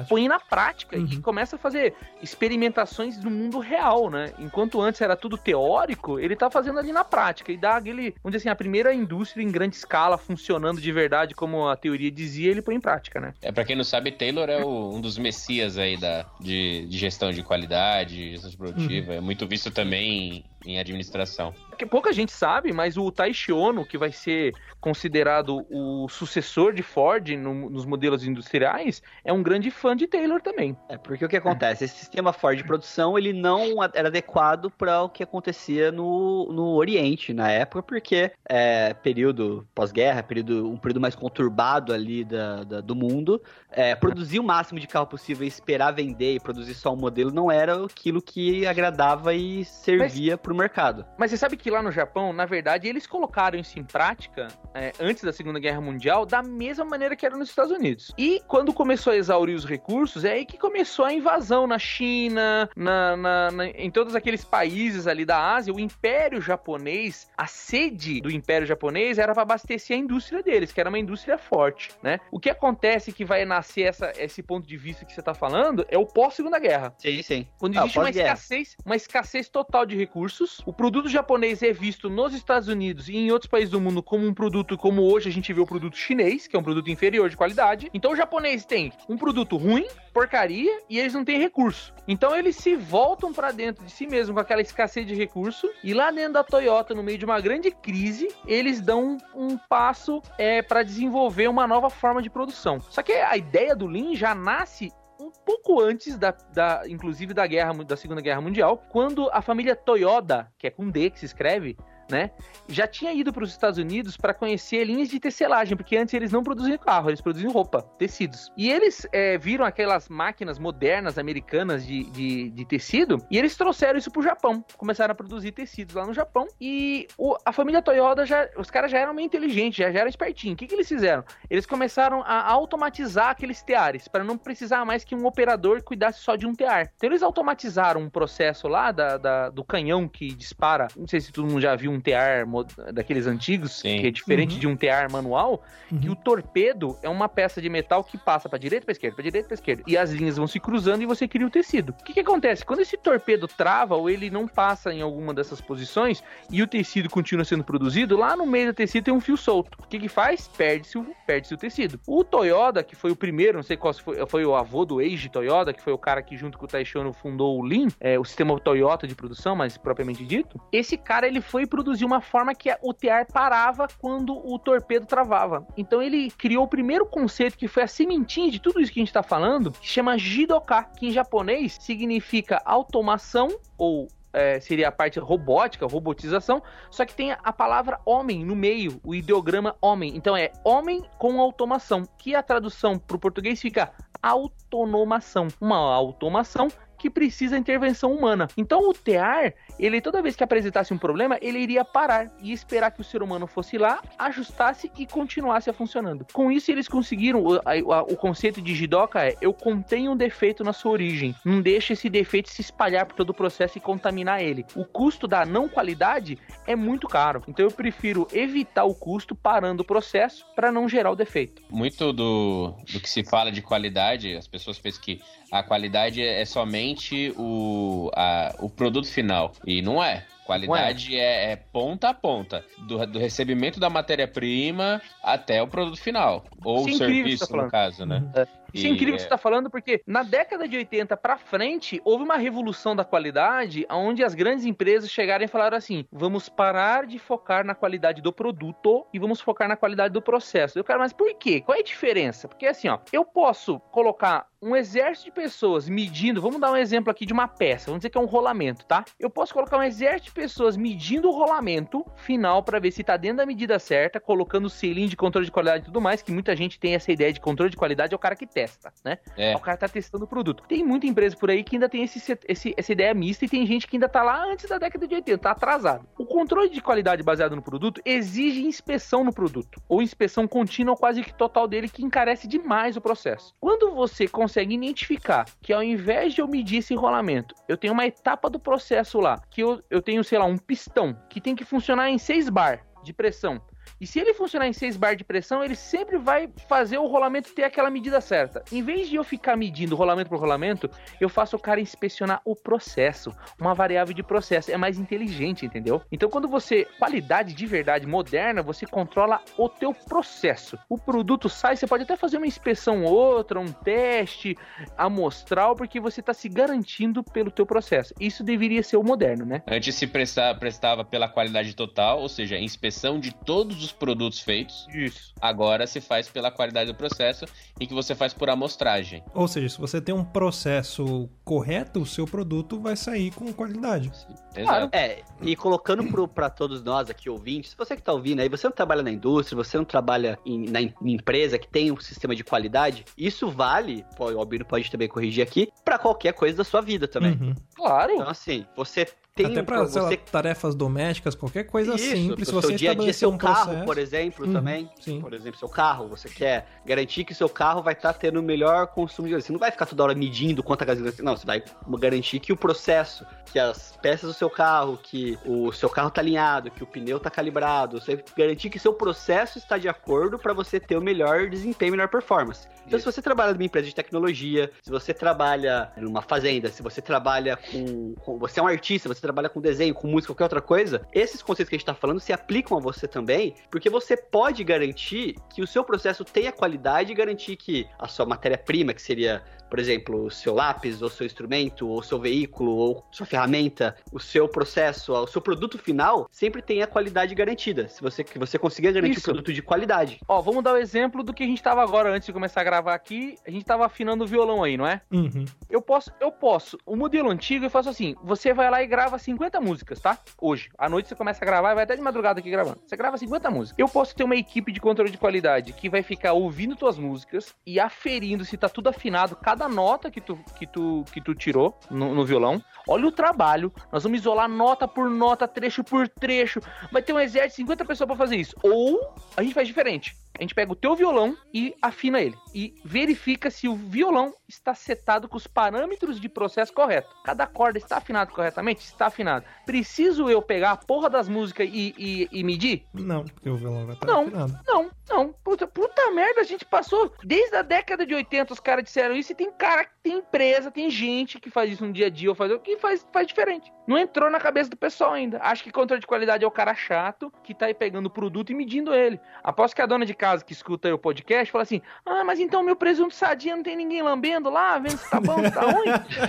põe na prática e Uhum. começa a fazer experimentações no mundo real, né? Enquanto antes era tudo teórico, ele tá fazendo ali na prática e dá aquele, vamos dizer assim, a primeira indústria em grande escala funcionando de verdade, como a teoria dizia, ele põe em prática, né? É, pra quem não sabe, Taylor é o- um dos messias aí da, de, de gestão de qualidade, gestão produtiva. É muito visto também em administração. Porque pouca gente sabe, mas o Taishi Ono, que vai ser considerado o sucessor de Ford no- nos modelos industriais, é um grande fã de Taylor também. É, porque o que acontece? Esse sistema Ford de produção, ele não era adequado para o que acontecia no, no Oriente na época, porque é, período pós-guerra, período, um período mais conturbado ali da, da- do mundo, é, produzir o máximo de carro possível e esperar vender e produzir só um modelo não era aquilo que agradava e servia para o mercado. Mas você sabe que lá no Japão, na verdade, eles colocaram isso em prática é, antes da Segunda Guerra Mundial da mesma maneira que era nos Estados Unidos. E quando começou a exaurir os recursos, é aí que começou a invasão na China, na, na- na- em todos aqueles países ali da Ásia. O Império Japonês, a sede do Império Japonês era para abastecer a indústria deles, que era uma indústria forte, né? O que acontece que vai nascer essa- esse ponto de vista que você tá falando é o pós-Segunda Guerra. Sim, sim. Quando Ah, existe uma pós-guerra. escassez, uma escassez total de recursos, o produto japonês é visto nos Estados Unidos e em outros países do mundo como um produto como hoje a gente vê o produto chinês, que é um produto inferior de qualidade. Então o japonês tem um produto ruim, porcaria, e eles não têm recurso. Então eles se voltam pra dentro de si mesmo com aquela escassez de recurso e lá dentro da Toyota, no meio de uma grande crise, eles dão um, um passo é, para desenvolver uma nova forma de produção. Só que a ideia do Lean já nasce um pouco antes da, da inclusive da guerra da Segunda Guerra Mundial, quando a família Toyota, que é com D que se escreve, né, já tinha ido para os Estados Unidos para conhecer linhas de tecelagem, porque antes eles não produziam carro, eles produziam roupa, tecidos. E eles é, viram aquelas máquinas modernas americanas de, de, de tecido e eles trouxeram isso para o Japão, começaram a produzir tecidos lá no Japão. E o- a família Toyota já, os caras já eram meio inteligentes, já, já eram espertinhos. O que, que eles fizeram? Eles começaram a automatizar aqueles teares para não precisar mais que um operador cuidasse só de um tear. Então eles automatizaram um processo lá da, da- do canhão que dispara. Não sei se todo mundo já viu um tear mo- daqueles antigos, Sim. que é diferente Uhum. de um tear manual. Uhum. Que o torpedo é uma peça de metal que passa para direita, para esquerda, para direita, para esquerda. E as linhas vão se cruzando e você cria o tecido. O que, que acontece? Quando esse torpedo trava ou ele não passa em alguma dessas posições e o tecido continua sendo produzido, lá no meio do tecido tem um fio solto. O que, que faz? Perde-se o, perde o tecido. O Toyota, que foi o primeiro, não sei qual se foi, foi o avô do Eiji Toyota, que foi o cara que junto com o Taishono fundou o Lean, é, o sistema Toyota de produção, mas propriamente dito. Esse cara ele foi produzir uma forma que o tear parava quando o torpedo travava. Então ele criou o primeiro conceito que foi a sementinha de tudo isso que a gente está falando, que chama Jidoka, que em japonês significa automação ou é, seria a parte robótica, robotização, só que tem a palavra homem no meio, o ideograma homem. Então é homem com automação, que a tradução para o português fica autonomação. Uma automação que precisa intervenção humana. Então o TEAR, ele toda vez que apresentasse um problema, ele iria parar e esperar que o ser humano fosse lá, ajustasse e continuasse funcionando. Com isso eles conseguiram o, a, o conceito de Jidoka é eu contenho um defeito na sua origem, não deixa esse defeito se espalhar por todo o processo e contaminar ele. O custo da não qualidade é muito caro. Então eu prefiro evitar o custo parando o processo para não gerar o defeito. Muito do, do que se fala de qualidade, as pessoas pensam que a qualidade é somente o, a, o produto final. E não é. Qualidade é, é, ponta a ponta, do, do recebimento da matéria-prima até o produto final. Ou o serviço, tá no caso, né? É. Isso é incrível que você está falando, porque na década de 80 para frente, houve uma revolução da qualidade, onde as grandes empresas chegaram e falaram assim: vamos parar de focar na qualidade do produto e vamos focar na qualidade do processo. Eu quero, mas por quê? Qual é a diferença? Porque assim, ó, eu posso colocar um exército de pessoas medindo, vamos dar um exemplo aqui de uma peça, vamos dizer que é um rolamento, tá? Eu posso colocar um exército de pessoas medindo o rolamento final para ver se tá dentro da medida certa, colocando o selinho de controle de qualidade e tudo mais, que muita gente tem essa ideia de controle de qualidade, é o cara que testa, né? É. O cara tá testando o produto. Tem muita empresa por aí que ainda tem esse, esse, essa ideia mista e tem gente que ainda tá lá antes da década de 80, tá atrasado. O controle de qualidade baseado no produto exige inspeção no produto, ou inspeção contínua quase que total dele, que encarece demais o processo. Quando você consegue identificar que ao invés de eu medir esse rolamento, eu tenho uma etapa do processo lá, que eu, eu tenho, sei lá, um pistão que tem que funcionar em 6 bar de pressão. E se ele funcionar em 6 bar de pressão, ele sempre vai fazer o rolamento ter aquela medida certa. Em vez de eu ficar medindo rolamento por rolamento, eu faço o cara inspecionar o processo, uma variável de processo. É mais inteligente, entendeu? Então, quando você qualidade de verdade moderna, você controla o teu processo. O produto sai, você pode até fazer uma inspeção outra, um teste amostral, porque você está se garantindo pelo teu processo. Isso deveria ser o moderno, né? Antes se prestava, prestava pela qualidade total, ou seja, inspeção de todos os os produtos feitos. Isso. Agora se faz pela qualidade do processo, em que você faz por amostragem. Ou seja, se você tem um processo correto, o seu produto vai sair com qualidade. Claro. É, e colocando para todos nós aqui ouvintes, você que está ouvindo aí, você não trabalha na indústria, você não trabalha em, na em empresa que tem um sistema de qualidade, isso vale, o Albino pode também corrigir aqui, para qualquer coisa da sua vida também. Uhum. Claro. Então, assim, você tem Até para você... tarefas domésticas, qualquer coisa Isso, simples, você dia a dia seu um carro, processo... por exemplo, uhum, também. Sim. Por exemplo, seu carro, você quer garantir que seu carro vai estar tá tendo o melhor consumo de gasolina. Você não vai ficar toda hora medindo quanta gasolina. Não, você vai garantir que o processo, que as peças do seu carro, que o seu carro está alinhado, que o pneu está calibrado, você garantir que seu processo está de acordo para você ter o melhor desempenho, melhor performance. Então, Isso. se você trabalha numa empresa de tecnologia, se você trabalha numa fazenda, se você trabalha com, com você é um artista, você trabalha com desenho, com música, qualquer outra coisa, esses conceitos que a gente está falando se aplicam a você também, porque você pode garantir que o seu processo tenha qualidade e garantir que a sua matéria-prima, que seria por exemplo, o seu lápis, ou seu instrumento, ou seu veículo, ou sua ferramenta, o seu processo, o seu produto final, sempre tem a qualidade garantida. Se você, que você conseguir garantir Isso. um produto de qualidade. Ó, vamos dar o um exemplo do que a gente estava agora antes de começar a gravar aqui. A gente estava afinando o violão aí, não é? Uhum. Eu posso, eu posso. O modelo antigo eu faço assim: você vai lá e grava 50 músicas, tá? Hoje. À noite você começa a gravar e vai até de madrugada aqui gravando. Você grava 50 músicas. Eu posso ter uma equipe de controle de qualidade que vai ficar ouvindo tuas músicas e aferindo se tá tudo afinado, cada cada nota que tu, que tu, que tu tirou no, no violão. Olha o trabalho. Nós vamos isolar nota por nota, trecho por trecho. Vai ter um exército de 50 pessoas para fazer isso. Ou a gente faz diferente. A gente pega o teu violão e afina ele. E verifica se o violão está setado com os parâmetros de processo correto. Cada corda está afinada corretamente? Está afinado. Preciso eu pegar a porra das músicas e, e, e medir? Não, porque o violão vai estar não, afinado. Não, não. Puta, puta merda, a gente passou. Desde a década de 80 os caras disseram isso e tem cara, tem empresa, tem gente que faz isso no dia a dia ou faz o que faz, faz diferente. Não entrou na cabeça do pessoal ainda. Acho que controle de qualidade é o cara chato que tá aí pegando o produto e medindo ele. Aposto que a dona de casa casa que escuta o podcast fala assim: Ah, mas então meu presunto sadia não tem ninguém lambendo lá, vendo se tá bom, se tá ruim?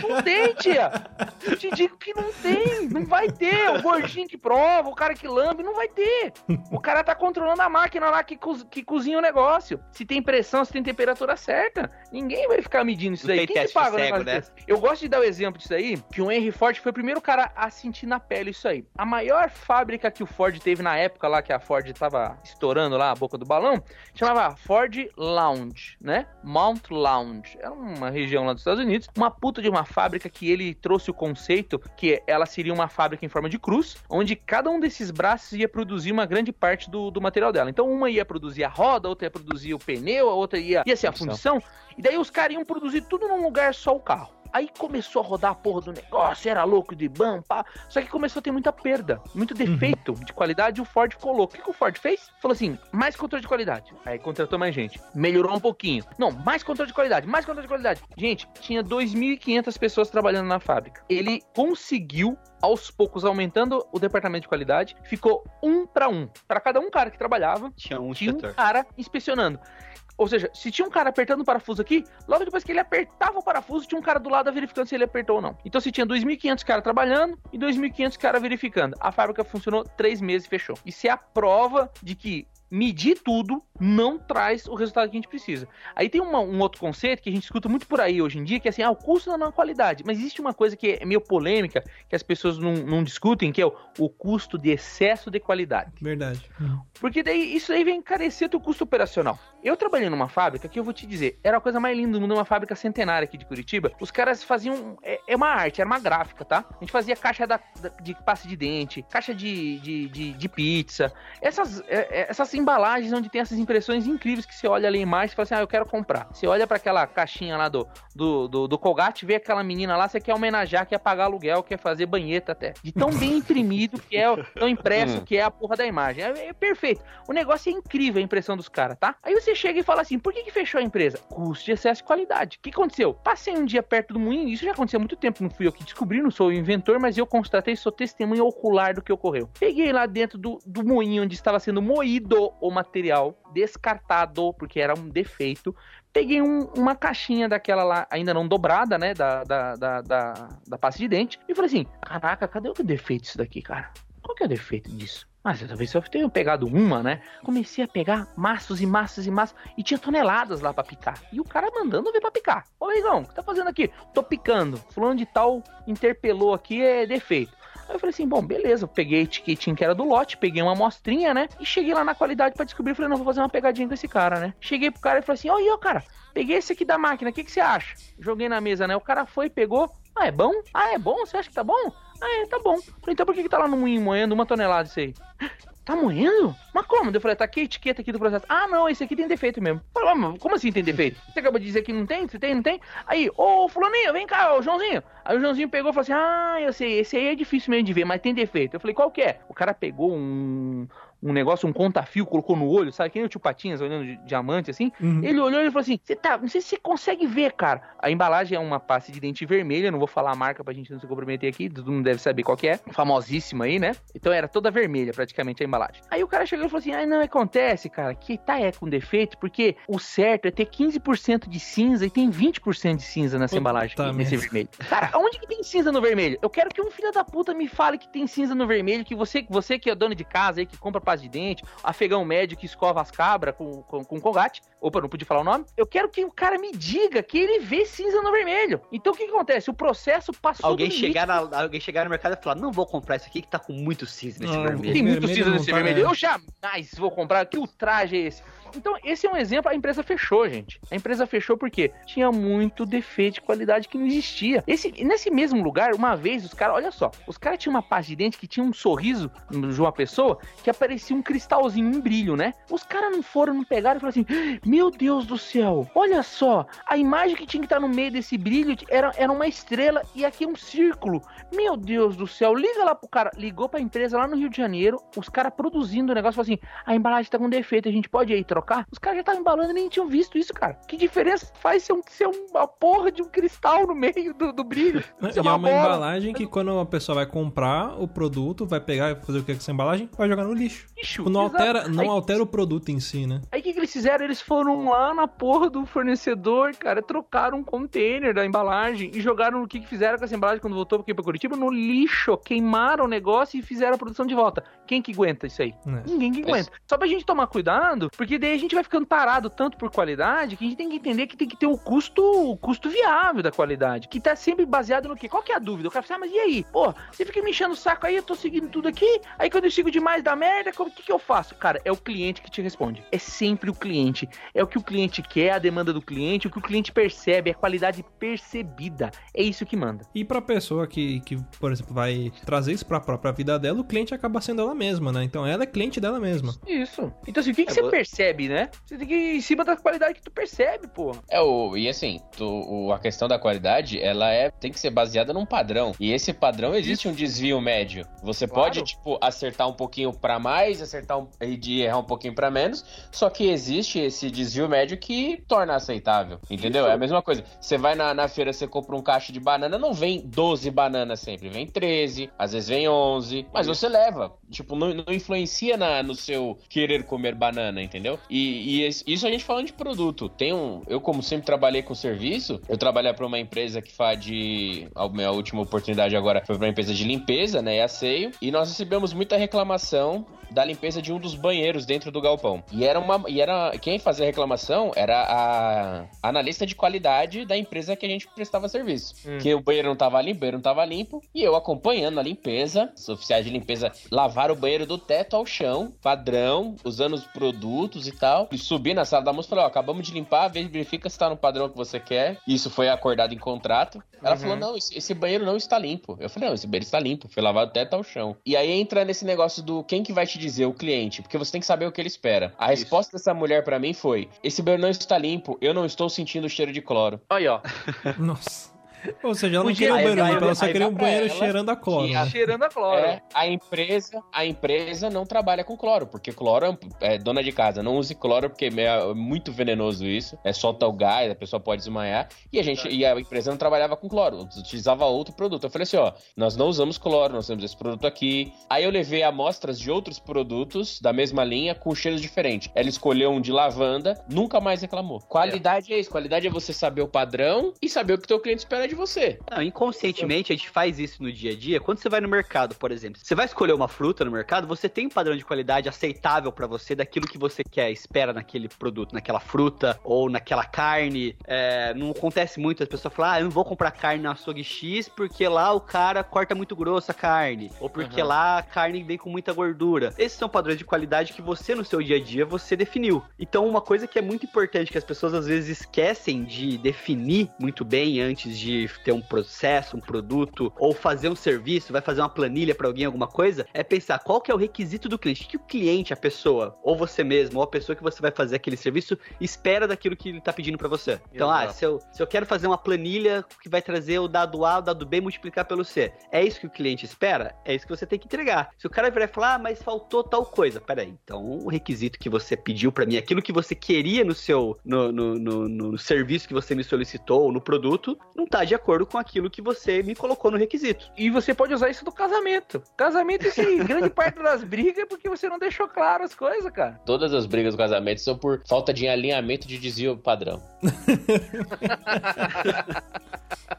Não tem, tia. Eu te digo que não tem. Não vai ter. O gordinho que prova, o cara que lambe, não vai ter. O cara tá controlando a máquina lá que, co que cozinha o negócio. Se tem pressão, se tem temperatura certa. Ninguém vai ficar medindo isso aí. Quem que paga o negócio né? Eu gosto de dar o exemplo disso aí, que o Henry Ford foi o primeiro cara a sentir na pele isso aí. A maior fábrica que o Ford teve na época lá, que a Ford tava estourando lá a boca do balão, chamava Ford Lounge, né? Mount Lounge. Era um uma região lá dos Estados Unidos, uma puta de uma fábrica que ele trouxe o conceito que ela seria uma fábrica em forma de cruz, onde cada um desses braços ia produzir uma grande parte do, do material dela. Então uma ia produzir a roda, outra ia produzir o pneu, a outra ia, ia ser a fundição, e daí os caras iam produzir tudo num lugar só o carro. Aí começou a rodar a porra do negócio, era louco de ban, pá. Só que começou a ter muita perda, muito defeito de qualidade. E o Ford ficou louco. O que, que o Ford fez? Falou assim: mais controle de qualidade. Aí contratou mais gente. Melhorou um pouquinho. Não, mais controle de qualidade, mais controle de qualidade. Gente, tinha 2.500 pessoas trabalhando na fábrica. Ele conseguiu aos poucos aumentando o departamento de qualidade, ficou um para um. Para cada um cara que trabalhava, Tinha um tinha um cara inspecionando. Ou seja, se tinha um cara apertando o parafuso aqui, logo depois que ele apertava o parafuso, tinha um cara do lado verificando se ele apertou ou não. Então, se tinha 2.500 caras trabalhando e 2.500 caras verificando, a fábrica funcionou três meses e fechou. Isso é a prova de que medir tudo não traz o resultado que a gente precisa. Aí tem uma- um outro conceito que a gente escuta muito por aí hoje em dia, que é assim, ah, o custo não é qualidade. Mas existe uma coisa que é meio polêmica, que as pessoas não, não discutem, que é o, o custo de excesso de qualidade. Verdade. Porque daí isso aí vem encarecer teu custo operacional. Eu trabalhei numa fábrica que eu vou te dizer, era a coisa mais linda do mundo, uma fábrica centenária aqui de Curitiba. Os caras faziam. É, é uma arte, era uma gráfica, tá? A gente fazia caixa da- da- de pasta de dente, caixa de, de, de, de pizza. Essas, é, é, essas embalagens onde tem essas impressões incríveis que você olha ali a imagem e fala assim: ah, eu quero comprar. Você olha para aquela caixinha lá do, do, do, do Colgate, vê aquela menina lá, você quer homenagear, quer pagar aluguel, quer fazer banheta até. De tão bem imprimido que é, tão impresso Hum. que é a porra da imagem. É, é perfeito. O negócio é incrível a impressão dos caras, tá? Aí você chega e fala assim: por que, que fechou a empresa? Custo de excesso de qualidade. O que aconteceu? Passei um dia perto do moinho, isso já aconteceu há muito tempo, não fui eu que descobri, não sou o inventor, mas eu constatei, sou testemunha ocular do que ocorreu. Peguei lá dentro do, do moinho onde estava sendo moído o material, descartado, porque era um defeito. Peguei um- uma caixinha daquela lá, ainda não dobrada, né? Da, da, da, da, da pasta de dente. E falei assim: caraca, cadê o defeito disso daqui, cara? Qual que é o defeito disso? Ah, talvez eu tenha pegado uma, né? Comecei a pegar maços e maços e maços. E tinha toneladas lá pra picar. E o cara mandando ver pra picar. Ô, amigão, o que tá fazendo aqui? Tô picando. Fulano de tal interpelou aqui, é defeito. Aí eu falei assim, bom, beleza, eu peguei a etiquetinha que era do lote, peguei uma amostrinha, né? E cheguei lá na qualidade pra descobrir, falei, não, vou fazer uma pegadinha com esse cara, né? Cheguei pro cara e falei assim, ó, cara, peguei esse aqui da máquina, o que, que você acha? Joguei na mesa, né? O cara foi, pegou, ah, é bom? Ah, é bom? Você acha que tá bom? Ah, é, tá bom. Falei, então por que, que tá lá no moinho moendo uma tonelada isso aí? Tá moendo? Mas como? Eu falei, tá aqui a etiqueta aqui do processo. Ah, não, esse aqui tem defeito mesmo. Falei, "Ah, mas como assim tem defeito? Você acabou de dizer que não tem? Você tem, não tem? Aí, ô, fulaninho, vem cá, ô, Joãozinho. Aí o Joãozinho pegou e falou assim, ah, eu sei, esse aí é difícil mesmo de ver, mas tem defeito. Eu falei, qual que é? O cara pegou um, um negócio, um contafio, colocou no olho, sabe? Que nem o tio Patinhas olhando de diamante, assim. Uhum. Ele olhou e falou assim: Você tá, não sei se você consegue ver, cara. A embalagem é uma pasta de dente vermelha, não vou falar a marca pra gente não se comprometer aqui, todo mundo deve saber qual que é. Famosíssima aí, né? Então era toda vermelha praticamente a embalagem. Aí o cara chegou e falou assim: Ah, não, acontece, cara, que tá é com defeito, porque o certo é ter 15% de cinza e tem 20% de cinza nessa Puta embalagem, nesse vermelho. Cara, onde que tem cinza no vermelho? Eu quero que um filho da puta me fale que tem cinza no vermelho, que você, você que é dono de casa aí, que compra pasta de dente, afegão médio que escova as cabras com, com, com colgate. Opa, não pude falar o nome. Eu quero que o cara me diga que ele vê cinza no vermelho. Então o que, que acontece? O processo passou Alguém chegar, na- alguém chegar no mercado e falar, não vou comprar isso aqui que tá com muito cinza nesse Não, vermelho. Tem muito Vermelho cinza nesse tá, vermelho. Eu jamais vou comprar. Que ultraje é esse? Então, esse é um exemplo. A empresa fechou, gente. A empresa fechou porque tinha muito defeito de qualidade que não existia. Esse, nesse mesmo lugar, uma vez, os caras, olha só, os caras tinham uma pasta de dente que tinha um sorriso de uma pessoa que aparecia um cristalzinho, um brilho, né? Os caras não foram, não pegaram e falaram assim: Meu Deus do céu, olha só, a imagem que tinha que estar no meio desse brilho era, era uma estrela e aqui um círculo. Meu Deus do céu, liga lá pro cara. Ligou pra empresa lá no Rio de Janeiro, os caras produzindo o negócio, falou assim: a embalagem tá com defeito, a gente pode aí trocar? Os caras já estavam embalando e nem tinham visto isso, cara. Que diferença faz ser, um, ser uma porra de um cristal no meio do, do brilho? E Ser é uma embalagem que quando uma pessoa vai comprar o produto, vai pegar e fazer o que com essa embalagem? Vai jogar no lixo. Lixo, Não exato. altera, não Aí- altera o produto em si, né? Aí o que, que eles fizeram? Eles foram lá na porra do fornecedor, cara, trocaram um container da embalagem e jogaram o que, que fizeram com essa embalagem quando voltou aqui pra Curitiba? No lixo, queimaram o negócio e fizeram a produção de volta. Quem que aguenta isso aí? Né? Ninguém que aguenta. Só pra gente tomar cuidado, porque daí a gente vai ficando parado tanto por qualidade que a gente tem que entender que tem que ter o custo, o custo viável da qualidade, que tá sempre baseado no quê? Qual que é a dúvida? O cara fala, ah, mas e aí? Pô, você fica me enchendo o saco aí, eu tô seguindo tudo aqui, aí quando eu sigo demais da merda, o que, que eu faço? Cara, é o cliente que te responde. É sempre o cliente. É o que o cliente quer, a demanda do cliente, o que o cliente percebe, é a qualidade percebida. É isso que manda. E pra pessoa que, que, por exemplo, vai trazer isso pra própria vida dela, o cliente acaba sendo ela mesma, né? Então ela é cliente dela mesma. Isso. Então assim, o que, que É, você vo- percebe, né? Você tem que ir em cima da qualidade que tu percebe, pô. É, o, e assim, tu- o- a questão da qualidade, ela é, tem que ser baseada num padrão. E esse padrão existe um desvio médio. Você Claro. pode, tipo, acertar um pouquinho pra mais, acertar um, e de errar um pouquinho pra menos, só que existe esse desvio médio que torna aceitável. Entendeu? Isso. É a mesma coisa. Você vai na, na feira, você compra um caixa de banana, não vem 12 bananas sempre, vem 13, às vezes vem 11, mas você leva. Tipo, não, não influencia na, no seu querer comer banana, entendeu? E, e isso a gente falando de produto. Tem um. Eu, como sempre trabalhei com serviço, eu trabalhei para uma empresa que faz de. A minha última oportunidade agora foi para uma empresa de limpeza, né? E asseio. E nós recebemos muita reclamação da limpeza de um dos banheiros dentro do galpão. E era uma. E era. Quem fazia reclamação era a analista de qualidade da empresa que a gente prestava serviço. Hum. Que o banheiro não tava limpo, o banheiro não tava limpo. E eu acompanhando a limpeza, os oficiais de limpeza lavaram o banheiro do teto ao chão, padrão, usando os produtos e tal. E subi na sala da moça e falei: Ó, acabamos de limpar, verifica se tá no padrão que você quer. Isso foi acordado em contrato. Ela Uhum. falou: não, esse, esse banheiro não está limpo. Eu falei: não, esse banheiro está limpo, foi lavado do teto ao chão. E aí entra nesse negócio do quem que vai te dizer, o cliente, porque você tem que saber o que ele espera. A Isso. resposta dessa mulher pra mim foi: esse banheiro não está limpo, eu não estou sentindo o cheiro de cloro. Aí, ó. Nossa. Ou seja, ela não queria um banheiro limpo, ela só queria um banheiro ela cheirando a cloro. né? Cheirando a cloro. É, a empresa, a empresa não trabalha com cloro, porque cloro é, é dona de casa, não use cloro porque é muito venenoso isso. É solta o gás, a pessoa pode desmaiar. E a gente, e a empresa não trabalhava com cloro, utilizava outro produto. Eu falei assim, ó, nós não usamos cloro, nós temos esse produto aqui. Aí eu levei amostras de outros produtos da mesma linha com cheiros diferentes. Ela escolheu um de lavanda, nunca mais reclamou. Qualidade é, isso, qualidade é você saber o padrão e saber o que teu cliente espera de você. Não, inconscientemente a gente faz isso no dia a dia. Quando você vai no mercado, por exemplo, você vai escolher uma fruta no mercado, você tem um padrão de qualidade aceitável pra você daquilo que você quer, espera naquele produto, naquela fruta ou naquela carne. É, não acontece muito as pessoas falam, ah, eu não vou comprar carne na açougue X porque lá o cara corta muito grosso a carne, ou porque Uhum. lá a carne vem com muita gordura. Esses são padrões de qualidade que você no seu dia a dia você definiu. Então, uma coisa que é muito importante que as pessoas às vezes esquecem de definir muito bem antes de ter um processo, um produto ou fazer um serviço, vai fazer uma planilha para alguém alguma coisa, é pensar qual que é o requisito do cliente, o que o cliente, a pessoa, ou você mesmo, ou a pessoa que você vai fazer aquele serviço espera daquilo que ele tá pedindo para você. Então, ah, Exato. se eu, se eu quero fazer uma planilha que vai trazer o dado A, o dado B multiplicar pelo C, é isso que o cliente espera? É isso que você tem que entregar. Se o cara virar e falar, ah, mas faltou tal coisa, peraí, então o requisito que você pediu para mim, aquilo que você queria no seu, no, no, no, no serviço que você me solicitou, ou no produto, não tá de acordo com aquilo que você me colocou no requisito. E você pode usar isso no casamento. Casamento, esse grande parte das brigas é porque você não deixou claro as coisas, cara. Todas as brigas do casamento são por falta de alinhamento de desvio padrão.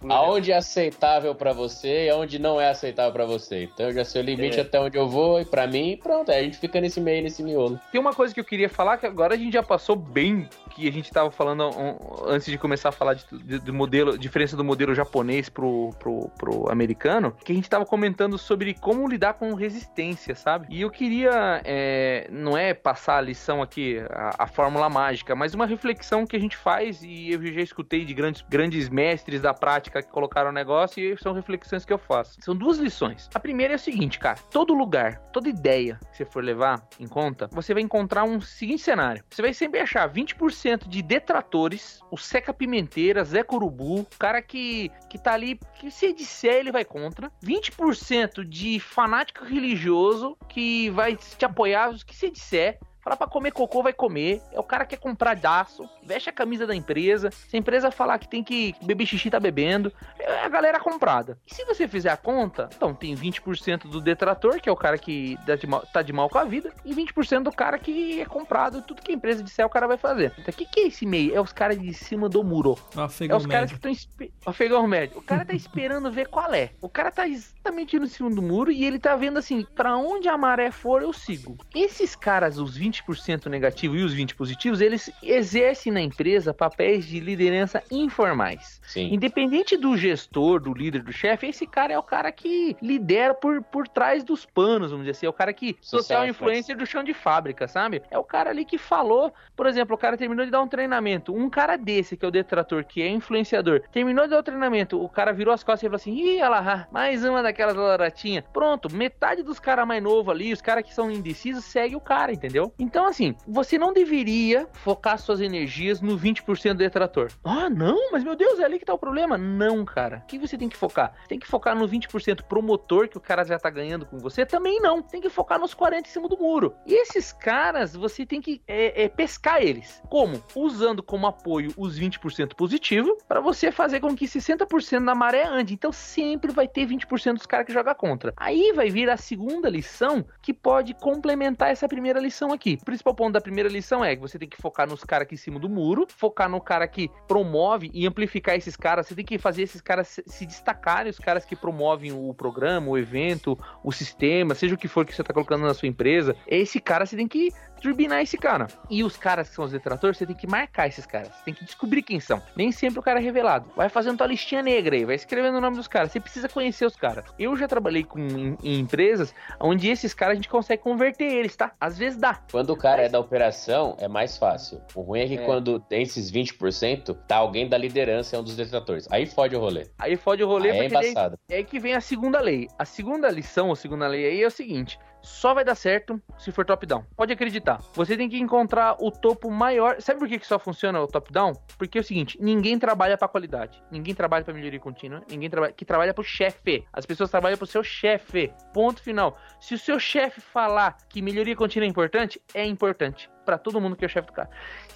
aonde é aceitável pra você e aonde não é aceitável pra você. Então eu já sei o limite É. até onde eu vou e pra mim, pronto. Aí a gente fica nesse meio, nesse miolo. Tem uma coisa que eu queria falar que agora a gente já passou bem que a gente tava falando um, antes de começar a falar de, de- do modelo, diferença do modelo japonês pro, pro, pro americano, que a gente tava comentando sobre como lidar com resistência, sabe? E eu queria, é, não é passar a lição aqui, a, a fórmula mágica, mas uma reflexão que a gente faz e eu já escutei de grandes, grandes mestres da prática que colocaram o negócio e são reflexões que eu faço. São duas lições. A primeira é o seguinte, cara, todo lugar, toda ideia que você for levar em conta, você vai encontrar um seguinte cenário. Você vai sempre achar 20% de detratores, o Seca Pimenteira, Zé Corubu, o cara que, que tá ali, que se disser ele vai contra. 20% de fanático religioso que vai te apoiar, que você disser. Falar pra comer cocô, vai comer. É o cara que quer comprar daço, veste a camisa da empresa. Se a empresa falar que tem que beber xixi, tá bebendo. É a galera comprada. E se você fizer a conta, então tem 20% do detrator, que é o cara que dá de mal- tá de mal com a vida, e 20% do cara que é comprado. Tudo que a empresa disser, o cara vai fazer. Então, o que, que é esse meio? É os caras de cima do muro. É os caras que estão espe... afegão médio. O cara tá esperando ver qual é. O cara tá exatamente no cima do muro e ele tá vendo assim, pra onde a maré for, eu sigo. Esses caras, os 20% negativo e os 20 positivos, eles exercem na empresa papéis de liderança informais. Sim. Independente do gestor, do líder, do chefe, esse cara é o cara que lidera por, por trás dos panos, vamos dizer assim. É o cara que. Social, Social influencer do chão de fábrica, sabe? É o cara ali que falou. Por exemplo, o cara terminou de dar um treinamento. Um cara desse, que é o detrator, que é influenciador, terminou de dar o treinamento. O cara virou as costas e falou assim: ih, olha lá, mais uma daquelas laratinhas. Pronto, metade dos caras mais novos ali, os caras que são indecisos, segue o cara, entendeu? Então, assim, você não deveria focar suas energias no 20% do detrator. Ah, não, mas meu Deus, é ali que tá o problema. Não, cara. O que você tem que focar? Tem que focar no 20% promotor que o cara já tá ganhando com você? Também não. Tem que focar nos 40 em cima do muro. E esses caras, você tem que é, é, pescar eles. Como? Usando como apoio os 20% positivo para você fazer com que 60% da maré ande. Então sempre vai ter 20% dos caras que joga contra. Aí vai vir a segunda lição que pode complementar essa primeira lição aqui. O principal ponto da primeira lição é que você tem que focar nos caras aqui em cima do muro, focar no cara que promove e amplificar esses caras. Você tem que fazer esses caras se- destacarem, os caras que promovem o programa, o evento, o sistema, seja o que for que você está colocando na sua empresa. Esse cara você tem que turbinar esse cara. E os caras que são os detratores, você tem que marcar esses caras. Você tem que descobrir quem são. Nem sempre o cara é revelado. Vai fazendo tua listinha negra aí, vai escrevendo o nome dos caras. Você precisa conhecer os caras. Eu já trabalhei com, em, em empresas onde esses caras a gente consegue converter eles, tá? Às vezes dá. Quando o cara é da operação, é mais fácil. O ruim é que É. quando tem esses 20%, tá alguém da liderança, é um dos detratores. Aí fode o rolê. Aí fode o rolê Aí é porque daí- embaçado. É aí que vem a segunda lei. A segunda lição, ou segunda lei aí é o seguinte: só vai dar certo se for top-down. Pode acreditar. Você tem que encontrar o topo maior. Sabe por que, que só funciona o top-down? Porque é o seguinte: ninguém trabalha pra qualidade. Ninguém trabalha pra melhoria contínua. Ninguém trabalha. Que trabalha pro chefe. As pessoas trabalham pro seu chefe. Ponto final. Se o seu chefe falar que melhoria contínua é importante, é importante. Pra todo mundo que é o chefe do cara.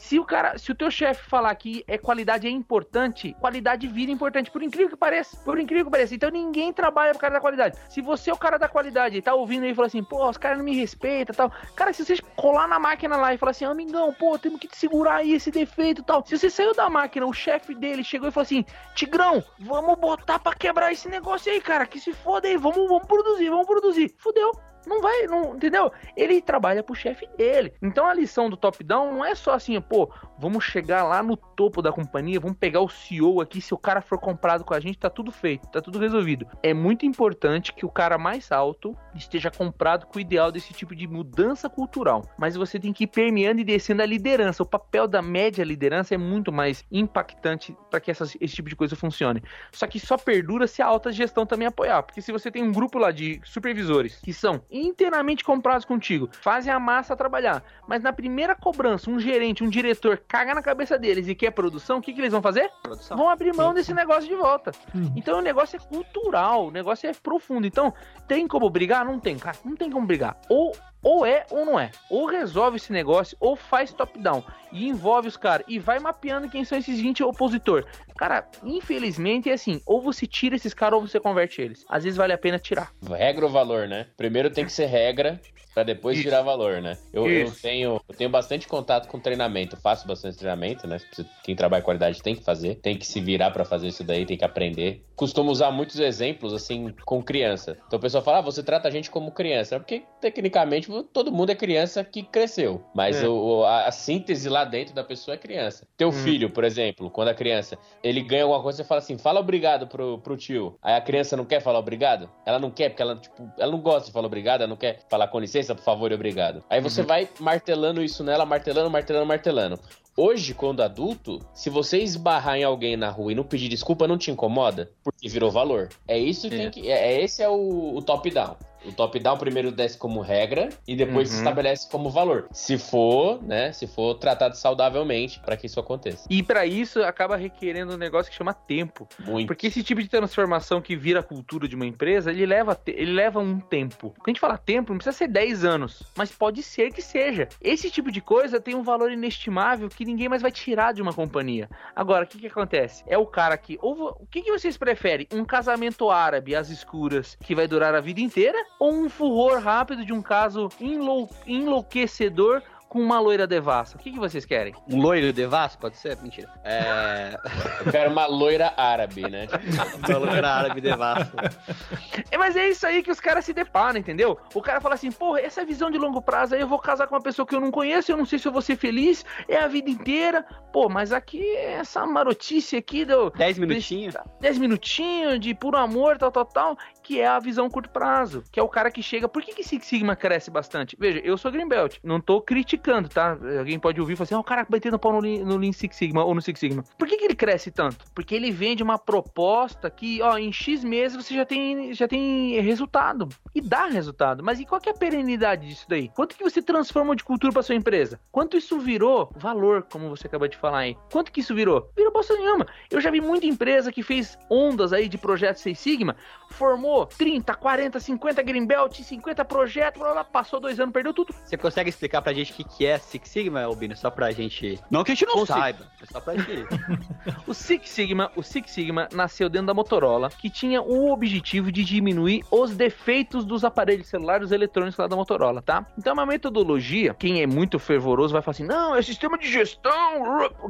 Se o cara, se o teu chefe falar que é qualidade é importante, qualidade vira importante, por incrível que pareça. Por incrível que pareça. Então ninguém trabalha pro cara da qualidade. Se você é o cara da qualidade e tá ouvindo aí e fala assim, pô, os caras não me respeitam tal. Cara, se você colar na máquina lá e falar assim, amigão, pô, temos que te segurar aí esse defeito e tal. Se você saiu da máquina, o chefe dele chegou e falou assim, Tigrão, vamos botar pra quebrar esse negócio aí, cara. Que se foda aí, vamos, vamos produzir, vamos produzir. Fudeu. Não vai, não, entendeu? Ele trabalha pro chefe dele. Então a lição do top-down não é só assim, pô, vamos chegar lá no topo da companhia, vamos pegar o CEO aqui, se o cara for comprado com a gente, tá tudo feito, tá tudo resolvido. É muito importante que o cara mais alto esteja comprado com o ideal desse tipo de mudança cultural. Mas você tem que ir permeando e descendo a liderança. O papel da média liderança é muito mais impactante para que essas- esse tipo de coisa funcione. Só que só perdura se a alta gestão também apoiar. Porque se você tem um grupo lá de supervisores que são inteiramente comprados contigo, fazem a massa trabalhar, mas na primeira cobrança, um gerente, um diretor caga na cabeça deles e quer produção, o que, que eles vão fazer? Produção. Vão abrir mão desse negócio de volta. Então o negócio é cultural, o negócio é profundo. Então, tem como brigar? Não tem, cara. Não tem como brigar. Ou, ou é ou não é. Ou resolve esse negócio, ou faz top-down. E envolve os caras. E vai mapeando quem são esses 20 opositor. Cara, infelizmente é assim: ou você tira esses caras ou você converte eles. Às vezes vale a pena tirar. Regra ou valor, né? Primeiro tem que ser regra pra depois Isso. virar valor, né? Eu, eu tenho, eu tenho bastante contato com treinamento, faço bastante treinamento, né? Quem trabalha em qualidade tem que fazer, tem que se virar pra fazer isso daí, tem que aprender. Costumo usar muitos exemplos assim com criança. Então o pessoal fala: ah, você trata a gente como criança, porque tecnicamente todo mundo é criança que cresceu, mas É. o- a, a síntese lá dentro da pessoa é criança. Teu Hum. filho, por exemplo, quando a criança ele ganha alguma coisa, você fala assim: fala obrigado pro, pro tio. Aí a criança não quer falar obrigado? Ela não quer, porque ela, tipo, ela não gosta de falar obrigado, ela não quer falar com licença, por favor e obrigado. Aí você vai martelando isso nela, martelando, martelando, martelando. Hoje, quando adulto, se você esbarrar em alguém na rua e não pedir desculpa, não te incomoda? Porque virou valor. É isso que É. tem que. É, é- esse é o, o top-down. O top-down primeiro desce como regra e depois se Uhum. estabelece como valor. Se for, né? Se for tratado saudavelmente para que isso aconteça. E pra isso acaba requerendo um negócio que chama tempo. Muito. Porque esse tipo de transformação que vira a cultura de uma empresa, ele leva, ele leva um tempo. Quando a gente fala tempo, não precisa ser 10 anos, mas pode ser que seja. Esse tipo de coisa tem um valor inestimável que ninguém mais vai tirar de uma companhia. Agora, o que que acontece? É o cara que... Ou, o que, que vocês preferem? Um casamento árabe às escuras que vai durar a vida inteira? Ou um furor rápido de um caso enlou- enlouquecedor com uma loira devassa? O que, que vocês querem? Um loiro devasso, pode ser? Mentira. É. Eu quero uma loira árabe, né? Uma loira árabe devasso. É, mas é isso aí que os caras se deparam, entendeu? O cara fala assim, porra, essa visão de longo prazo aí, eu vou casar com uma pessoa que eu não conheço, eu não sei se eu vou ser feliz, é a vida inteira. Pô, mas aqui, essa marotice aqui do... 10 minutinhos? 10 minutinhos de puro amor, tal, tal, tal, que é a visão curto prazo, que é o cara que chega... Por que que Six Sigma cresce bastante? Veja, eu sou Greenbelt, não tô criticando, tá? Alguém pode ouvir e falar assim, ah, o cara batendo pau no, no Lean Six Sigma ou no Six Sigma. Por que que ele cresce tanto? Porque ele vende uma proposta que, ó, em X meses você já tem, já tem resultado. E dá resultado. Mas e qual que é a perenidade disso daí? Quanto que você transforma de cultura para sua empresa? Quanto isso virou valor, como você acabou de falar aí? Quanto que isso virou? Virou bosta nenhuma. Eu já vi muita empresa que fez ondas aí de projetos Seis Sigma, formou 30, 40, 50 Greenbelt, 50 projetos, blá, blá, passou dois anos, perdeu tudo. Você consegue explicar pra gente o que, que é Six Sigma, Albino? Só pra gente. Não que a gente não Consigo. saiba, é só pra gente. O Six Sigma, o Six Sigma nasceu dentro da Motorola, que tinha o objetivo de diminuir os defeitos dos aparelhos celulares eletrônicos lá da Motorola, tá? Então é uma metodologia, quem é muito fervoroso vai falar assim: "Não, é sistema de gestão".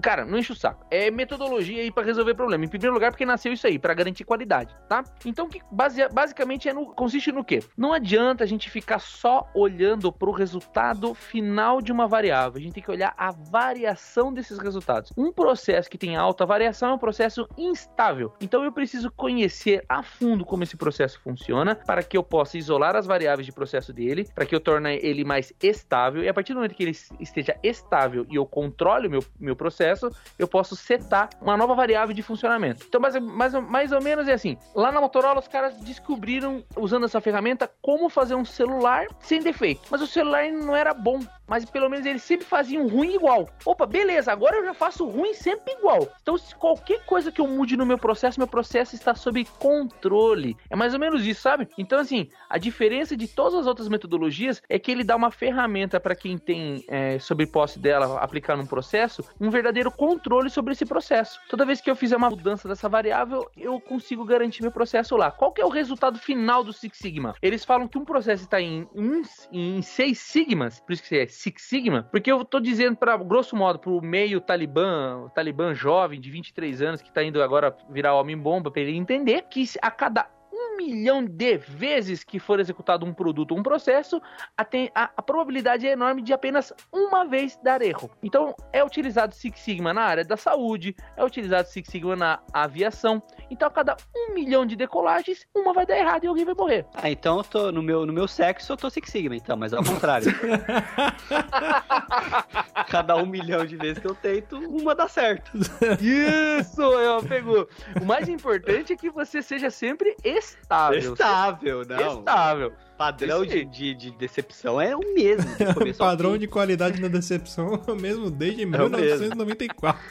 Cara, não enche o saco. É metodologia aí pra resolver problema. Em primeiro lugar, porque nasceu isso aí, pra garantir qualidade, tá? Então que base- basicamente é no- consiste no quê? Não adianta a gente ficar só olhando pro resultado final de uma variável. A gente tem que olhar a variação desses resultados. Um processo que tem alta variação é um processo instável. Então eu preciso conhecer a fundo como esse processo funciona para que eu possa isolar as variáveis de processo dele, para que eu torne ele mais estável. E a partir do momento que ele esteja estável e eu controle o meu, meu processo, eu posso setar uma nova variável de funcionamento. Então, mais, mais, mais ou menos é assim. Lá na Motorola, os caras descobriram, usando essa ferramenta, como fazer um celular sem defeito. Mas o celular não era bom. Mas pelo menos eles sempre faziam ruim igual. Opa, beleza, agora eu já faço ruim sempre igual. Então, se qualquer coisa que eu mude no meu processo, meu processo está sob controle. É mais ou menos isso, sabe? Então, assim, a diferença de todas as outras metodologias é que ele dá uma ferramenta para quem tem é, sobre posse dela aplicar num processo, um verdadeiro controle sobre esse processo. Toda vez que eu fizer uma mudança dessa variável, eu consigo garantir meu processo lá. Qual que é o resultado final do Six Sigma? Eles falam que um processo está em, um, em seis sigmas, por isso que é Six Sigma, porque eu tô dizendo para grosso modo pro meio talibã, o talibã jovem de 23 anos que tá indo agora virar homem bomba para ele entender que a cada um milhão de vezes que for executado um produto ou um processo, a, tem- a- a probabilidade é enorme de apenas uma vez dar erro. Então, é utilizado Six Sigma na área da saúde, é utilizado Six Sigma na aviação. Então, a cada um milhão de decolagens, uma vai dar errado e alguém vai morrer. Ah, então eu tô no meu, no meu sexo eu tô Six Sigma, então, mas ao contrário. Cada um milhão de vezes que eu tento, uma dá certo. Isso, eu pegou. O mais importante é que você seja sempre estável. Estável, não. Estável. Padrão Isso de, de, de decepção é o mesmo. padrão de qualidade na decepção é o mesmo desde É o mesmo. 1994.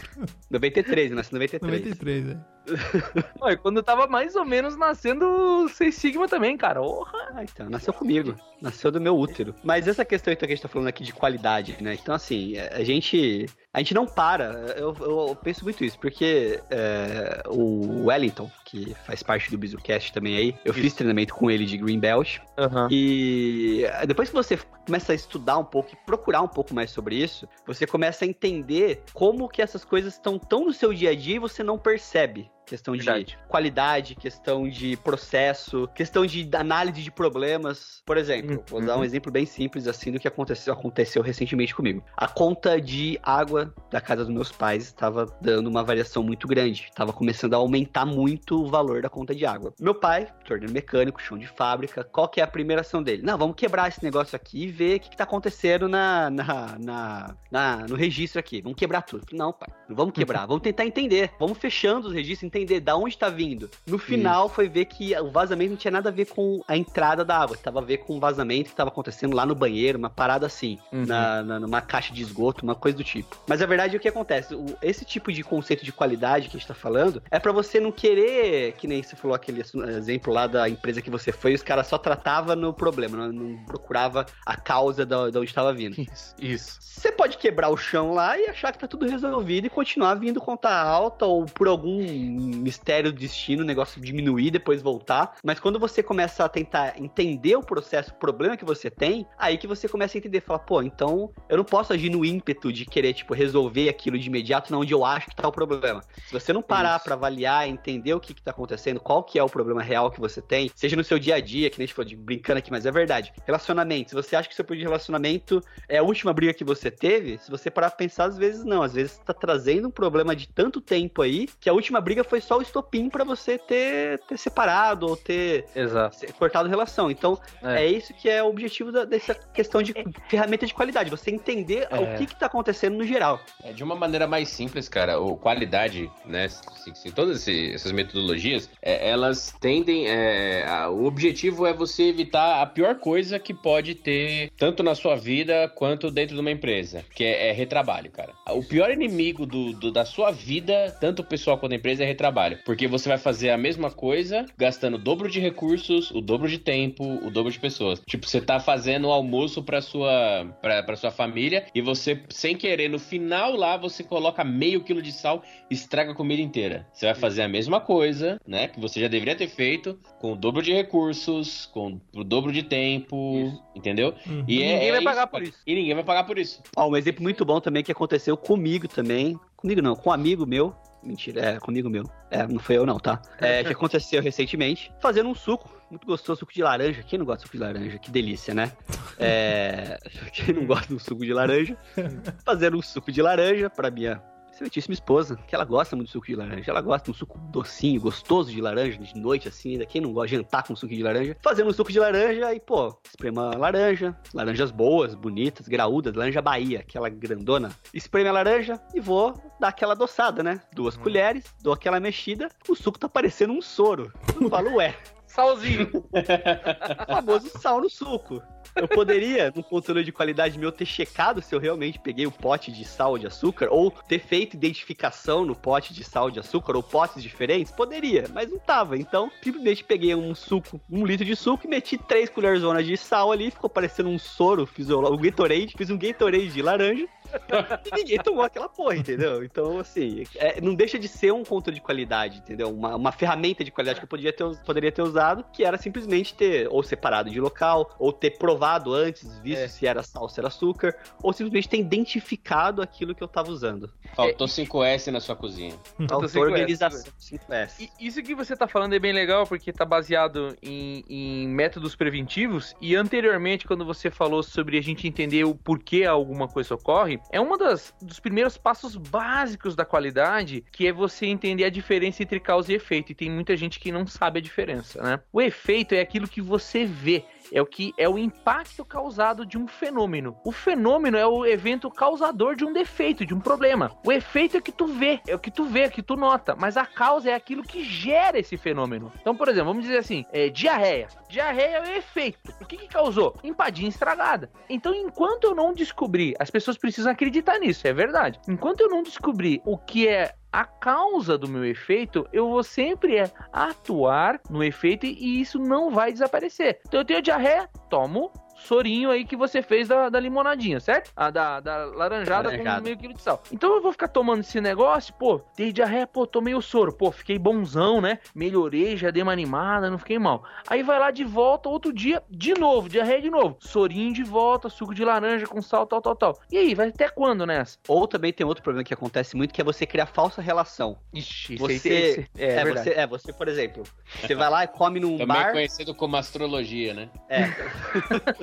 93, eu nasci em 93. 93, é. Olha, quando eu tava mais ou menos nascendo o Seis Sigma também, cara. Porra. Ah, então, nasceu comigo. Nasceu do meu útero. Mas essa questão então, que a gente tá falando aqui de qualidade, né? Então, assim, a gente. A gente não para. Eu, eu penso muito isso, porque é, o Wellington, que faz parte do BizuCast também aí, eu fiz treinamento com ele de Green Belt. Aham. E depois que você começa a estudar um pouco e procurar um pouco mais sobre isso, você começa a entender como que essas coisas estão tão no seu dia a dia e você não percebe. Questão de Verdade. qualidade, questão de processo, questão de análise de problemas. Por exemplo, vou dar um Uhum. exemplo bem simples assim do que aconteceu, aconteceu recentemente comigo. A conta de água da casa dos meus pais estava dando uma variação muito grande. Estava começando a aumentar muito o valor da conta de água. Meu pai, torneiro mecânico, chão de fábrica, qual que é a primeira ação dele? Não, vamos quebrar esse negócio aqui e ver o que, que tá acontecendo na, na, na, na- no registro aqui. Vamos quebrar tudo. Não, pai, não vamos quebrar. vamos tentar entender. Vamos fechando os registros, entender da onde tá vindo. No final, foi ver que o vazamento não tinha nada a ver com a entrada da água. Tava a ver com o vazamento que tava acontecendo lá no banheiro, uma parada assim. Uhum. Na, na- numa caixa de esgoto, uma coisa do tipo. Mas a verdade é o que acontece. O- esse tipo de conceito de qualidade que a gente tá falando é pra você não querer, que nem você falou aquele exemplo lá da empresa que você foi, os caras só tratava no problema, não, não procurava a causa da, da onde estava vindo. Isso, isso. Você pode quebrar o chão lá e achar que tá tudo resolvido e continuar vindo conta alta ou por algum mistério do destino, o negócio diminuir, depois voltar. Mas quando você começa a tentar entender o processo, o problema que você tem, aí que você começa a entender, fala, pô, então eu não posso agir no ímpeto de querer, tipo, resolver aquilo de imediato, não onde eu acho que tá o problema. Se você não parar para avaliar, entender o que, que tá acontecendo, qual que é o problema real que você tem, seja no seu dia a dia, que nem a gente falou de brincando aqui, mas é verdade. Relacionamento, se você acha que seu problema de relacionamento é a última briga que você teve, se você parar pra pensar, às vezes não. Às vezes tá trazendo um problema de tanto tempo aí que a última briga foi só o estopim para você ter, ter separado ou ter Exato. cortado relação. Então, é, É. isso que é o objetivo da- dessa questão de ferramenta de qualidade. Você entender É. o que, que tá acontecendo no geral. É, de uma maneira mais simples, cara, o qualidade, né? Se, se todas esse- essas metodologias, é, elas tendem. é, a- o objetivo é você evitar a pior coisa que pode ter, tanto na sua vida quanto dentro de uma empresa, que é, é retrabalho, cara. O pior inimigo do, do- da sua vida, tanto o pessoal quanto a empresa, é retrabalho. Porque você vai fazer a mesma coisa, gastando o dobro de recursos, o dobro de tempo, o dobro de pessoas. Tipo, você tá fazendo o almoço pra sua, pra, pra sua família e você, sem querer, no final lá, você coloca meio quilo de sal e estraga a comida inteira. Você vai fazer a mesma coisa, né? Que você já deveria ter feito, com o dobro de recursos, com o dobro de tempo, entendeu? Uhum. E E é- ninguém é vai pagar por isso. E ninguém vai pagar por isso. Ó, um exemplo muito bom também que aconteceu comigo também. Comigo não, com um amigo meu. Mentira, é comigo meu. É, não foi eu não, tá? É, que aconteceu recentemente. Fazendo um suco, muito gostoso, suco de laranja. Quem não gosta de suco de laranja? Que delícia, né? É, quem não gosta de um suco de laranja? Fazendo um suco de laranja pra minha excelentíssima esposa, que ela gosta muito de suco de laranja. Ela gosta de um suco docinho, gostoso de laranja, de noite assim, ainda. Quem não gosta de jantar com suco de laranja? Fazendo um suco de laranja e, pô, esprema a laranja, laranjas boas, bonitas, graúdas, laranja Bahia, aquela grandona. Espreme a laranja e vou dar aquela adoçada, né? Duas colheres, dou aquela mexida, o suco tá parecendo um soro. Eu falo, ué, Salzinho. o famoso sal no suco. Eu poderia, no controle de qualidade meu, ter checado se eu realmente peguei o pote de sal de açúcar, ou ter feito identificação no pote de sal de açúcar, ou potes diferentes? Poderia, mas não tava. Então, simplesmente peguei um suco, um litro de suco, e meti três colherzonas de sal ali, ficou parecendo um soro, fiz um Gatorade, fiz um Gatorade de laranja, e ninguém tomou aquela porra, entendeu? Então, assim, é, não deixa de ser um controle de qualidade, entendeu? Uma, uma ferramenta de qualidade que eu poderia ter, poderia ter usado, que era simplesmente ter ou separado de local, ou ter provado antes, visto É. se era sal, se era açúcar, ou simplesmente ter identificado aquilo que eu tava usando. Faltou 5S na sua cozinha. Faltou 5S, organização 5S. E isso que você tá falando é bem legal, porque tá baseado em, em métodos preventivos. E anteriormente, quando você falou sobre a gente entender o porquê alguma coisa ocorre, é um dos primeiros passos básicos da qualidade, que é você entender a diferença entre causa e efeito. E tem muita gente que não sabe a diferença, né? O efeito é aquilo que você vê. É o que é o impacto causado de um fenômeno. O fenômeno é o evento causador de um defeito, de um problema. O efeito é que tu vê, é o que tu vê, é o que tu nota, mas a causa é aquilo que gera esse fenômeno. Então, por exemplo, vamos dizer assim, é, diarreia. Diarreia é o efeito. O que, que causou? Empadinha estragada. Então, enquanto eu não descobrir, as pessoas precisam acreditar nisso, é verdade. Enquanto eu não descobrir o que é a causa do meu efeito, eu vou sempre atuar no efeito e isso não vai desaparecer. Então eu tenho diarreia, tomo sorinho aí que você fez da, da limonadinha, certo? A da, da laranjada, Laranjada. com meio quilo de sal. Então eu vou ficar tomando esse negócio, pô, dei diarreia, pô, tomei o soro, pô, fiquei bonzão, né? Melhorei, já dei uma animada, não fiquei mal. Aí vai lá de volta, outro dia, de novo, diarreia de novo. Sorinho de volta, suco de laranja com sal, tal, tal, tal. E aí, vai até quando nessa? Ou também tem outro problema que acontece muito, que é você criar falsa relação. Ixi, Você, esse aí- esse- é, é, você, é, você, por exemplo, você vai lá e come num Também bar. conhecido como astrologia, né? É.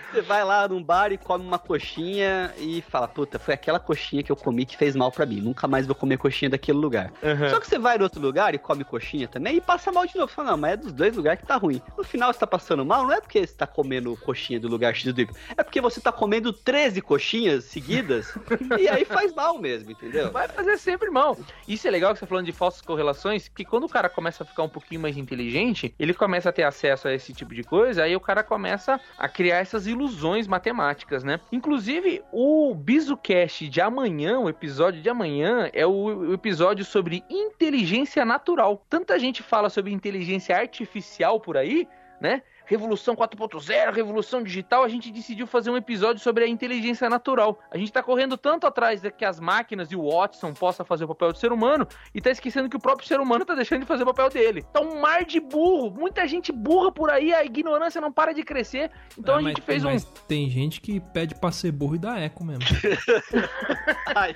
Você vai lá num bar e come uma coxinha e fala, puta, foi aquela coxinha que eu comi que fez mal pra mim. Nunca mais vou comer coxinha daquele lugar. Aham. Só que você vai no outro lugar e come coxinha também e passa mal de novo. Você fala, não, mas é dos dois lugares que tá ruim. No final você tá passando mal, não é porque você tá comendo coxinha do lugar X do Y. É porque você tá comendo 13 coxinhas seguidas e aí faz mal mesmo, entendeu? Vai fazer sempre mal. Isso é legal que você tá falando de falsas correlações, que quando o cara começa a ficar um pouquinho mais inteligente, ele começa a ter acesso a esse tipo de coisa, aí o cara começa a criar essas ilusões matemáticas, né? Inclusive, o BizuCast de amanhã, o episódio de amanhã, é o episódio sobre inteligência natural. Tanta gente fala sobre inteligência artificial por aí, né? Revolução 4.0, revolução digital, a gente decidiu fazer um episódio sobre a inteligência natural. A gente tá correndo tanto atrás de que as máquinas e o Watson possa fazer o papel do ser humano e tá esquecendo que o próprio ser humano tá deixando de fazer o papel dele. Tá um mar de burro, muita gente burra por aí, a ignorância não para de crescer. Então Ah, a gente mas- fez um mas tem gente que pede pra ser burro e dá eco mesmo. Ai,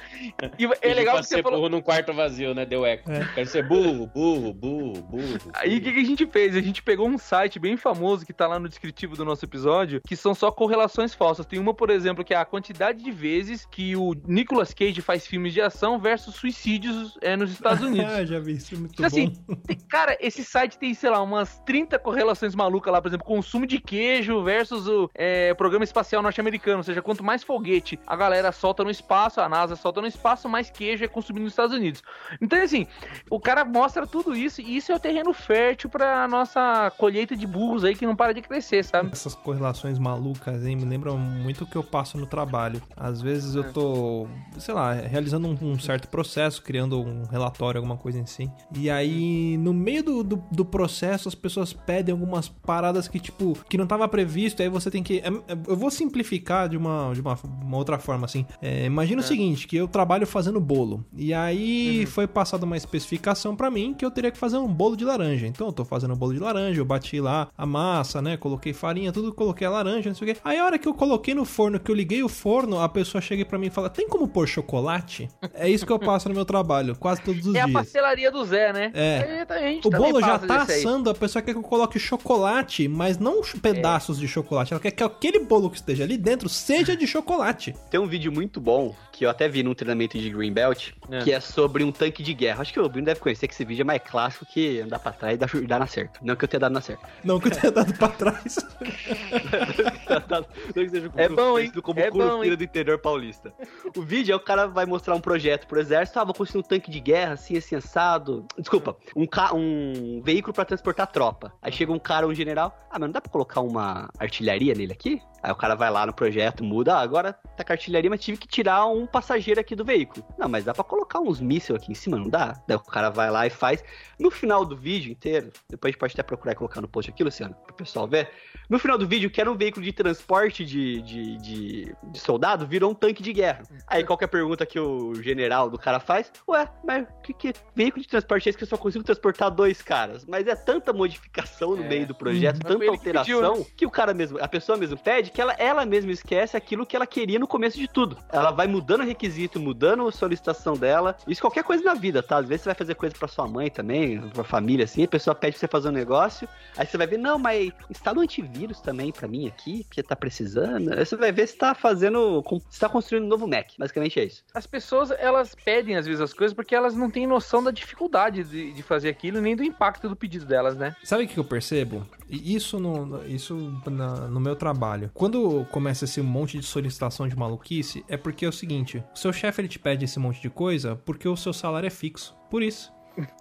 e é legal pra que você ser falou burro num quarto vazio, né? Deu eco. É. Quero ser burro, burro, burro, burro. Aí o que, que a gente fez? A gente pegou um site bem famoso que tá lá no descritivo do nosso episódio, que são só correlações falsas. Tem uma, por exemplo, que é a quantidade de vezes que o Nicolas Cage faz filmes de ação versus suicídios é, nos Estados Unidos. ah, já vi isso, muito Então, assim, bom. tem- cara, esse site tem, sei lá, umas 30 correlações malucas lá, por exemplo, consumo de queijo versus o é, programa espacial norte-americano. Ou seja, quanto mais foguete a galera solta no espaço, a NASA solta no espaço, mais queijo é consumido nos Estados Unidos. Então, assim, o cara mostra tudo isso e isso é o terreno fértil pra nossa colheita de burros aí que não para de crescer, sabe? Essas correlações malucas, hein, me lembram muito o que eu passo no trabalho. Às vezes eu tô, sei lá, realizando um, um certo processo, criando um relatório, alguma coisa assim. E aí, no meio do, do, do processo, as pessoas pedem algumas paradas que, tipo, que não tava previsto, aí você tem que. é- é- Eu vou simplificar de uma, de uma, uma outra forma, assim. É, imagina o seguinte: que eu trabalho fazendo bolo. E aí foi passada uma especificação pra mim que eu teria que fazer um bolo de laranja. Então eu tô fazendo um bolo de laranja, eu bati lá a massa, né? Coloquei farinha, tudo, coloquei a laranja, não sei o quê. Aí a hora que eu coloquei no forno, que eu liguei o forno, a pessoa chega pra mim e fala: tem como pôr chocolate? É isso que eu passo no meu trabalho, quase todos os É a dias. pastelaria do Zé, né? É. A gente O bolo já tá assando, a pessoa quer que eu coloque chocolate, mas não pedaços de chocolate. Ela quer que aquele bolo que esteja ali dentro seja de chocolate. tem um vídeo muito bom que eu até vi num treinamento de Green Belt, É. que é sobre um tanque de guerra. Acho que o Bruno deve conhecer que esse vídeo é mais clássico que andar pra trás e dar, e dar na certa. Não que eu tenha dado na certa. Não que eu tenha dado pra trás. Não que seja É bom, hein? conhecido como É bom, hein? do interior paulista. O vídeo é o cara vai mostrar um projeto pro exército. Ah, vou construir um tanque de guerra, assim, assim, assado. Desculpa, um, ca... um veículo pra transportar tropa. Aí chega um cara, um general. Ah, mas não dá pra colocar uma artilharia nele aqui? Aí o cara vai lá no projeto, muda. Ah, agora tá com artilharia, mas tive que tirar um passageiro aqui do veículo. Não, mas dá pra colocar uns mísseis aqui em cima, não dá? Daí o cara vai lá e faz. No final do vídeo inteiro, depois a gente pode até procurar e colocar no post aqui, Luciano, pro pessoal ver. No final do vídeo, que era um veículo de transporte de, de, de, de soldado, virou um tanque de guerra. Aí qualquer pergunta que o general do cara faz, ué, mas que, que veículo de transporte é esse que eu só consigo transportar dois caras? Mas é tanta modificação no É. meio do projeto, Uhum. tanta ele que alteração, pediu, que o cara mesmo, a pessoa mesmo pede que ela, ela mesma esquece aquilo que ela queria no começo de tudo. Ela vai mudando o requisito, mudando a solicitação dela. Isso qualquer coisa na vida, tá? Às vezes você vai fazer coisa pra sua mãe também, pra família, assim, a pessoa pede pra você fazer um negócio, aí você vai ver, não, mas instala um antivírus também pra mim aqui, porque tá precisando. Aí você vai ver se tá fazendo, se tá construindo um novo Mac. Basicamente é isso. As pessoas, elas pedem às vezes as coisas porque elas não têm noção da dificuldade de, de fazer aquilo, nem do impacto do pedido delas, né? Sabe o que eu percebo? E Isso no, isso na- no meu trabalho. Quando começa esse monte de solicitação de maluquice, é porque é o seguinte: o seu chefe ele te pede esse monte de coisa porque o seu salário é fixo. Por isso.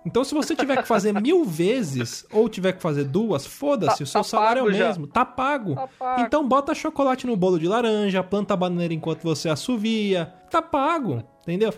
Então, se você tiver que fazer mil vezes ou tiver que fazer duas, foda-se, Tá- o seu tá salário é o mesmo. Tá pago. Tá pago. Então, bota chocolate no bolo de laranja, planta a bananeira enquanto você assovia. Tá pago. Entendeu?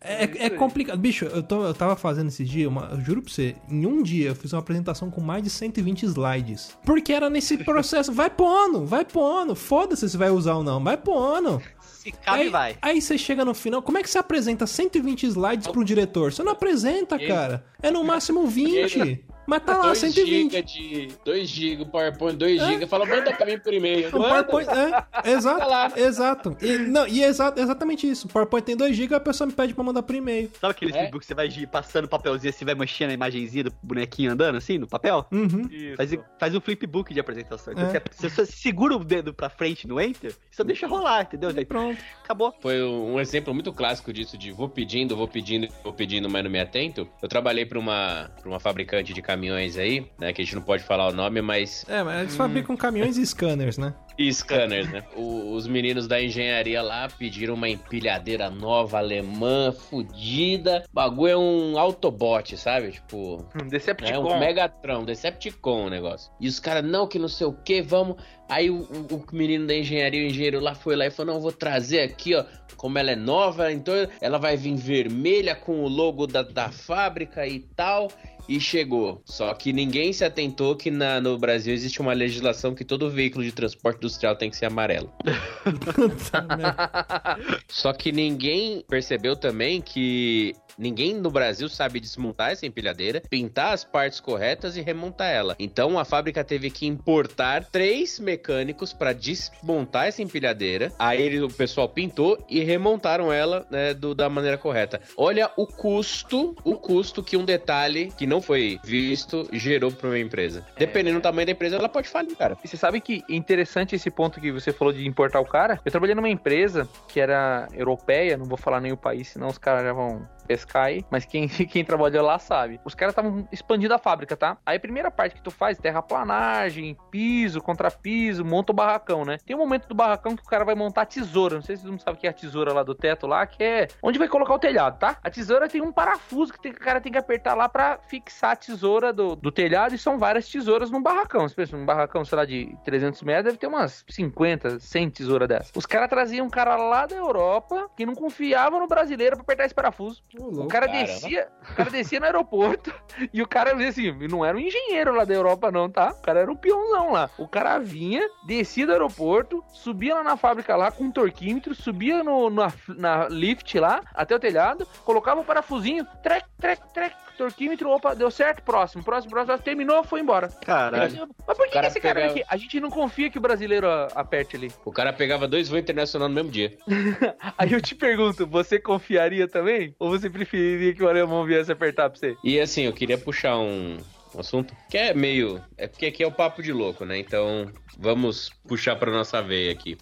É, é complicado. Bicho, eu, tô- eu tava fazendo esse dia, uma- eu juro pra você, em um dia eu fiz uma apresentação com mais de 120 slides. Porque era nesse processo. Vai pondo, vai pondo. Foda-se se vai usar ou não. Vai pondo. Se cabe, aí, vai. Aí você chega no final, como é que você apresenta 120 slides um diretor? Você não apresenta, cara. É no máximo 20. Mas tá lá, 2 120. GB de. 2 GB, PowerPoint, 2 É. GB. Fala, manda pra mim por e-mail. O. PowerPoint, é, exato, Tá lá. exato. E, não, e é exa- exatamente isso. O PowerPoint tem 2 GB, a pessoa me pede pra mandar por e-mail. Sabe aquele É. Que você vai passando papelzinho assim, vai manchando a imagenzinha do bonequinho andando assim, no papel? Uhum. Faz, faz um flipbook de apresentação. Então É. você, você só segura o dedo pra frente no Enter só deixa rolar, entendeu? Daí Pronto. acabou. Foi um exemplo muito clássico disso de vou pedindo, vou pedindo, vou pedindo, mas não me atento. Eu trabalhei para uma, pra uma fabricante de caminhões aí, né? Que a gente não pode falar o nome, mas. É, mas eles fabricam caminhões e scanners, né? E scanners, né? O- os meninos da engenharia lá pediram uma empilhadeira nova, alemã, fodida. O bagulho é um Autobot, sabe? Tipo. Um É Decepticon. um Megatron, Decepticon o negócio. E os caras, não, que não sei o que, vamos. Aí o, o- o menino da engenharia, o engenheiro lá foi lá e falou: não, vou trazer aqui, ó. Como ela é nova, então ela vai vir vermelha com o logo da, da fábrica e tal. E chegou. Só que ninguém se atentou que na- no Brasil existe uma legislação que todo veículo de transporte industrial tem que ser amarelo. Só que ninguém percebeu também que ninguém no Brasil sabe desmontar essa empilhadeira, pintar as partes corretas e remontar ela. Então a fábrica teve que importar três mecânicos para desmontar essa empilhadeira. Aí ele- o pessoal pintou e remontaram ela né, do- da maneira correta. Olha o custo, o custo que um detalhe que não foi visto gerou para uma empresa. Dependendo do tamanho da empresa, ela pode falir, cara. E você sabe que é interessante esse ponto que você falou de importar o cara? Eu trabalhei numa empresa que era europeia, não vou falar nem o país, senão os caras já vão aí, mas quem, quem trabalhou lá sabe. Os caras estavam expandindo a fábrica, tá? Aí a primeira parte que tu faz, terraplanagem, piso, contrapiso, monta o barracão, né? Tem um momento do barracão que o cara vai montar a tesoura, não sei se todo mundo sabe o que é a tesoura lá do teto lá, que é onde vai colocar o telhado, tá? A tesoura tem um parafuso que, tem- que o cara tem que apertar lá pra fixar a tesoura do, do telhado e são várias tesouras no barracão. Você pensa, num barracão, sei lá, de 300 metros, deve ter umas 50, 100 tesouras dessas. Os caras traziam um cara lá da Europa que não confiava no brasileiro pra apertar esse parafuso. O cara Caramba. descia, o cara descia no aeroporto e o cara assim, não era um engenheiro lá da Europa não, tá? O cara era um peãozão lá. O cara vinha, descia do aeroporto, subia lá na fábrica lá com um torquímetro, subia no, na, na lift lá até o telhado, colocava o parafusinho, trec, trec, trec, torquímetro, opa, deu certo, próximo, próximo, próximo, terminou, foi embora. Caralho. Mas por que, cara esse cara pegava- aqui? A gente não confia que o brasileiro aperte ali. O cara pegava dois voos internacionais no mesmo dia. Aí eu te pergunto, você confiaria também? Ou você preferiria que o alemão viesse apertar pra você? E assim, eu queria puxar um assunto que é meio. É porque aqui é o papo de louco, né? Então vamos puxar para nossa veia aqui.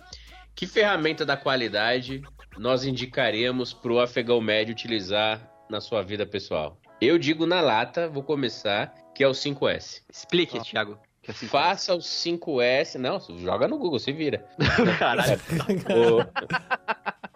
Que ferramenta da qualidade nós indicaríamos para o afegão médio utilizar na sua vida pessoal? Eu digo na lata, vou começar, que é o 5S. Explique, Thiago. Que assim, Faça o 5S. Não, joga no Google, se vira. Caralho. O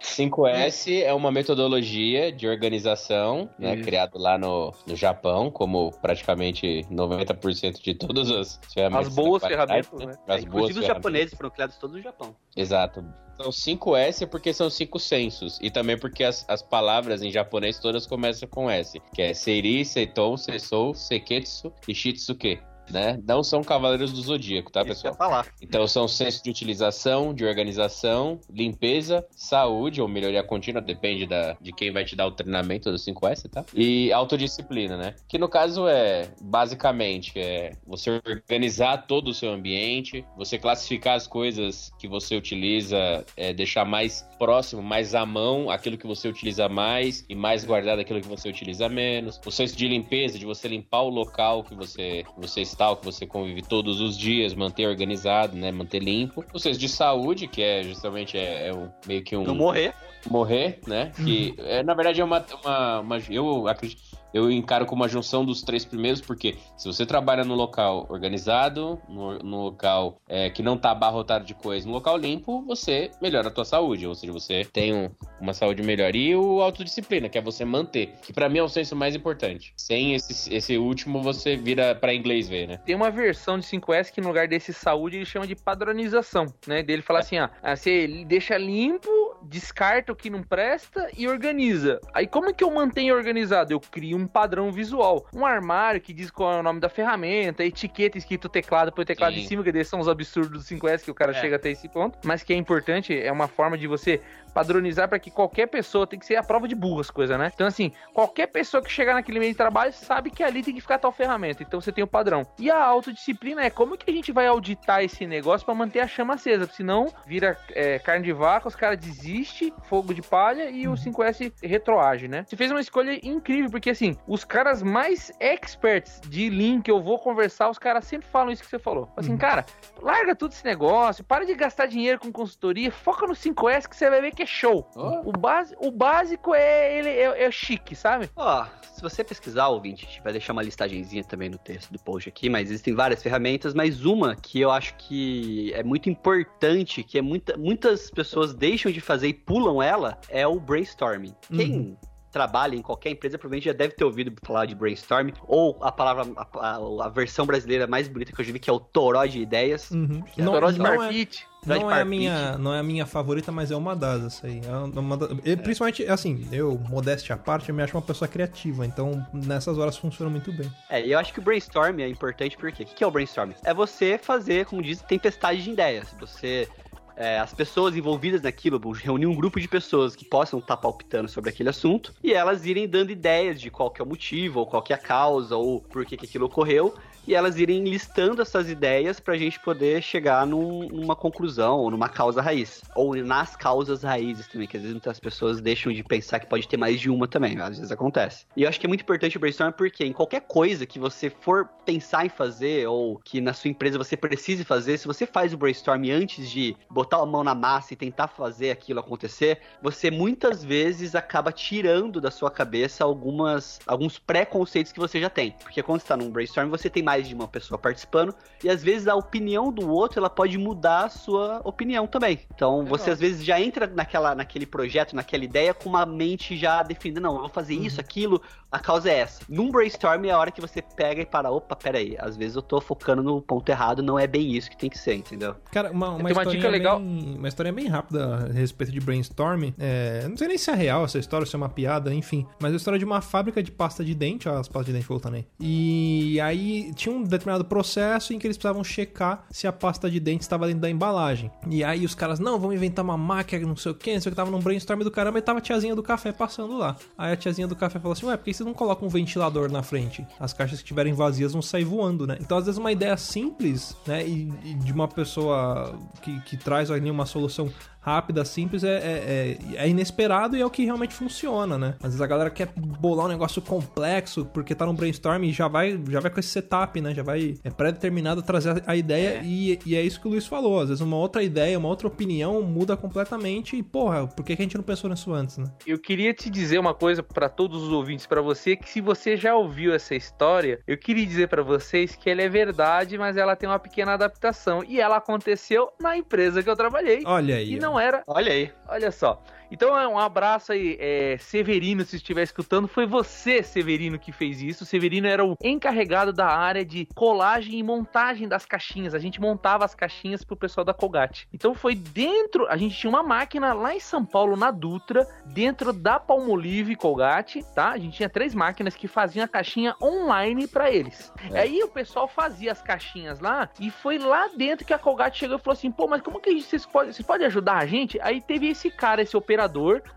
5S é uma metodologia de organização, né, criado lá no, no Japão, como praticamente 90% de todas as ferramentas. As boas ferramentas, né? As boas Inclusive os japoneses foram criados todos no Japão. Exato. São 5S porque são cinco sensos. E também porque as, as palavras em japonês todas começam com S. Que é Seiri, Seiton, Sesou, Seketsu e Shitsuke. Né? Não são cavaleiros do zodíaco, tá, pessoal? Então são senso de utilização, de organização, limpeza, saúde ou melhoria contínua, depende da, de quem vai te dar o treinamento do 5S, tá? E autodisciplina, né? Que no caso é, basicamente, é você organizar todo o seu ambiente, você classificar as coisas que você utiliza, é, deixar mais próximo, mais à mão aquilo que você utiliza mais e mais guardado aquilo que você utiliza menos. O senso de limpeza, de você limpar o local que você, que você está, o que você convive todos os dias, manter organizado, né? Manter limpo. O senso de saúde, que é justamente é, é um- meio que um Não morrer. morrer, né? Que é, na verdade é uma, uma, uma- eu acredito, eu encaro como uma junção dos três primeiros, porque se você trabalha no local organizado, no, no local é, que não tá abarrotado de coisa, no local limpo, você melhora a tua saúde, ou seja, você tem um- uma saúde melhor. E o autodisciplina, que é você manter, que pra mim é o senso mais importante. Sem esse, esse último, você vira pra inglês ver, né? Tem uma versão de 5S que no lugar desse saúde ele chama de padronização, né? Dele fala assim, ah, você deixa limpo, descarta o que não presta e organiza. Aí como é que eu mantenho organizado? Eu crio um padrão visual. Um armário que diz qual é o nome da ferramenta, etiqueta escrito teclado, põe o teclado Sim. em cima, que desses são os absurdos do 5S que o cara É. chega até esse ponto. Mas que é importante, é uma forma de você padronizar para que qualquer pessoa tem que ser a prova de burro as coisas, né? Então, assim, qualquer pessoa que chegar naquele meio de trabalho sabe que ali tem que ficar tal ferramenta. Então você tem o padrão. E a autodisciplina é como que a gente vai auditar esse negócio para manter a chama acesa? Senão vira é, carne de vaca, os caras desistem, fogo de palha e o 5S retroage, né? Você fez uma escolha incrível, porque assim, os caras mais experts de Lean que eu vou conversar, os caras sempre falam isso que você falou. Assim, cara, larga tudo esse negócio, para de gastar dinheiro com consultoria, foca no 5S que você vai ver que é show. Oh. O, base, o básico é ele é, é chique, sabe? Ó, se você pesquisar, ouvinte, a gente vai deixar uma listagenzinha também no texto do post aqui, mas existem várias ferramentas, mas uma que eu acho que é muito importante, que é muita, muitas pessoas deixam de fazer e pulam ela, é o brainstorming. Quem trabalha em qualquer empresa, provavelmente já deve ter ouvido falar de brainstorm, ou a palavra, a, a- a versão brasileira mais bonita que eu já vi, que é o toró de ideias. Uhum. Que é Não, Toró de é, Marfite. Não, é a minha, não é a minha favorita, mas é uma das, essa aí. É uma da- e, Principalmente, assim, eu, modéstia à parte, eu me acho uma pessoa criativa, então nessas horas funciona muito bem. É, e eu acho que o brainstorm é importante porque o que é o brainstorm? É você fazer, como diz, tempestade de ideias. Você. é, as pessoas envolvidas naquilo, reunir um grupo de pessoas que possam estar palpitando sobre aquele assunto e elas irem dando ideias de qual que é o motivo, ou qual que é a causa, ou por que, que aquilo ocorreu, e elas irem listando essas ideias pra gente poder chegar num- numa conclusão, ou numa causa raiz. Ou nas causas raízes também, que às vezes muitas pessoas deixam de pensar que pode ter mais de uma também, às vezes acontece. E eu acho que é muito importante o brainstorm porque em qualquer coisa que você for pensar em fazer, ou que na sua empresa você precise fazer, se você faz o brainstorm antes de botar a mão na massa e tentar fazer aquilo acontecer, você muitas vezes acaba tirando da sua cabeça algumas alguns preconceitos que você já tem. Porque quando você tá num brainstorm, você tem mais de uma pessoa participando e às vezes a opinião do outro, ela pode mudar a sua opinião também. Então, você às vezes já entra naquela naquele projeto, naquela ideia com uma mente já definida, não, eu vou fazer isso, aquilo, a causa é essa. Num brainstorm é a hora que você pega e para, opa, peraí, às vezes eu tô focando no ponto errado, não é bem isso que tem que ser, entendeu? Cara, uma, uma, uma dica legal. Bem, uma história bem rápida a respeito de brainstorm. É, não sei nem se é real essa história, se é uma piada, enfim. Mas é a história de uma fábrica de pasta de dente, ó, as pastas de dente voltando aí. E aí tinha um determinado processo em que eles precisavam checar se a pasta de dente estava dentro da embalagem. E aí os caras, não, vamos inventar uma máquina, não sei o que, não sei o que, tava num brainstorm do caramba e tava a tiazinha do café passando lá. Aí a tiazinha do café falou assim, ué, por que vocês não colocam um ventilador na frente? As caixas que estiverem vazias vão sair voando, né? Então às vezes uma ideia simples, né, e, e de uma pessoa que, que traz ali uma solução rápida, simples, é, é, é- é inesperado e é o que realmente funciona, né? Às vezes a galera quer bolar um negócio complexo porque tá num brainstorm e já vai, já vai com esse setup, né? Já vai, é pré-determinado trazer a ideia E, e é isso que o Luiz falou. Às vezes uma outra ideia, uma outra opinião muda completamente e, porra, por que, a gente não pensou nisso antes, né? Eu queria te dizer uma coisa pra todos os ouvintes, pra você, que se você já ouviu essa história, eu queria dizer pra vocês que ela é verdade, mas ela tem uma pequena adaptação e ela aconteceu na empresa que eu trabalhei. Olha aí. E ó. Não era Olha aí. Olha só. Então, é um abraço aí, é, Severino, se estiver escutando. Foi você, Severino, que fez isso. O Severino era o encarregado da área de colagem e montagem das caixinhas. A gente montava as caixinhas pro pessoal da Colgate. Então, foi dentro. A gente tinha uma máquina lá em São Paulo, na Dutra, dentro da Palmolive Colgate, tá? A gente tinha três máquinas que faziam a caixinha online pra eles. Aí o pessoal fazia as caixinhas lá e foi lá dentro que a Colgate chegou e falou assim: pô, mas como que a gente- vocês podem vocês podem ajudar a gente? Aí teve esse cara, esse operador,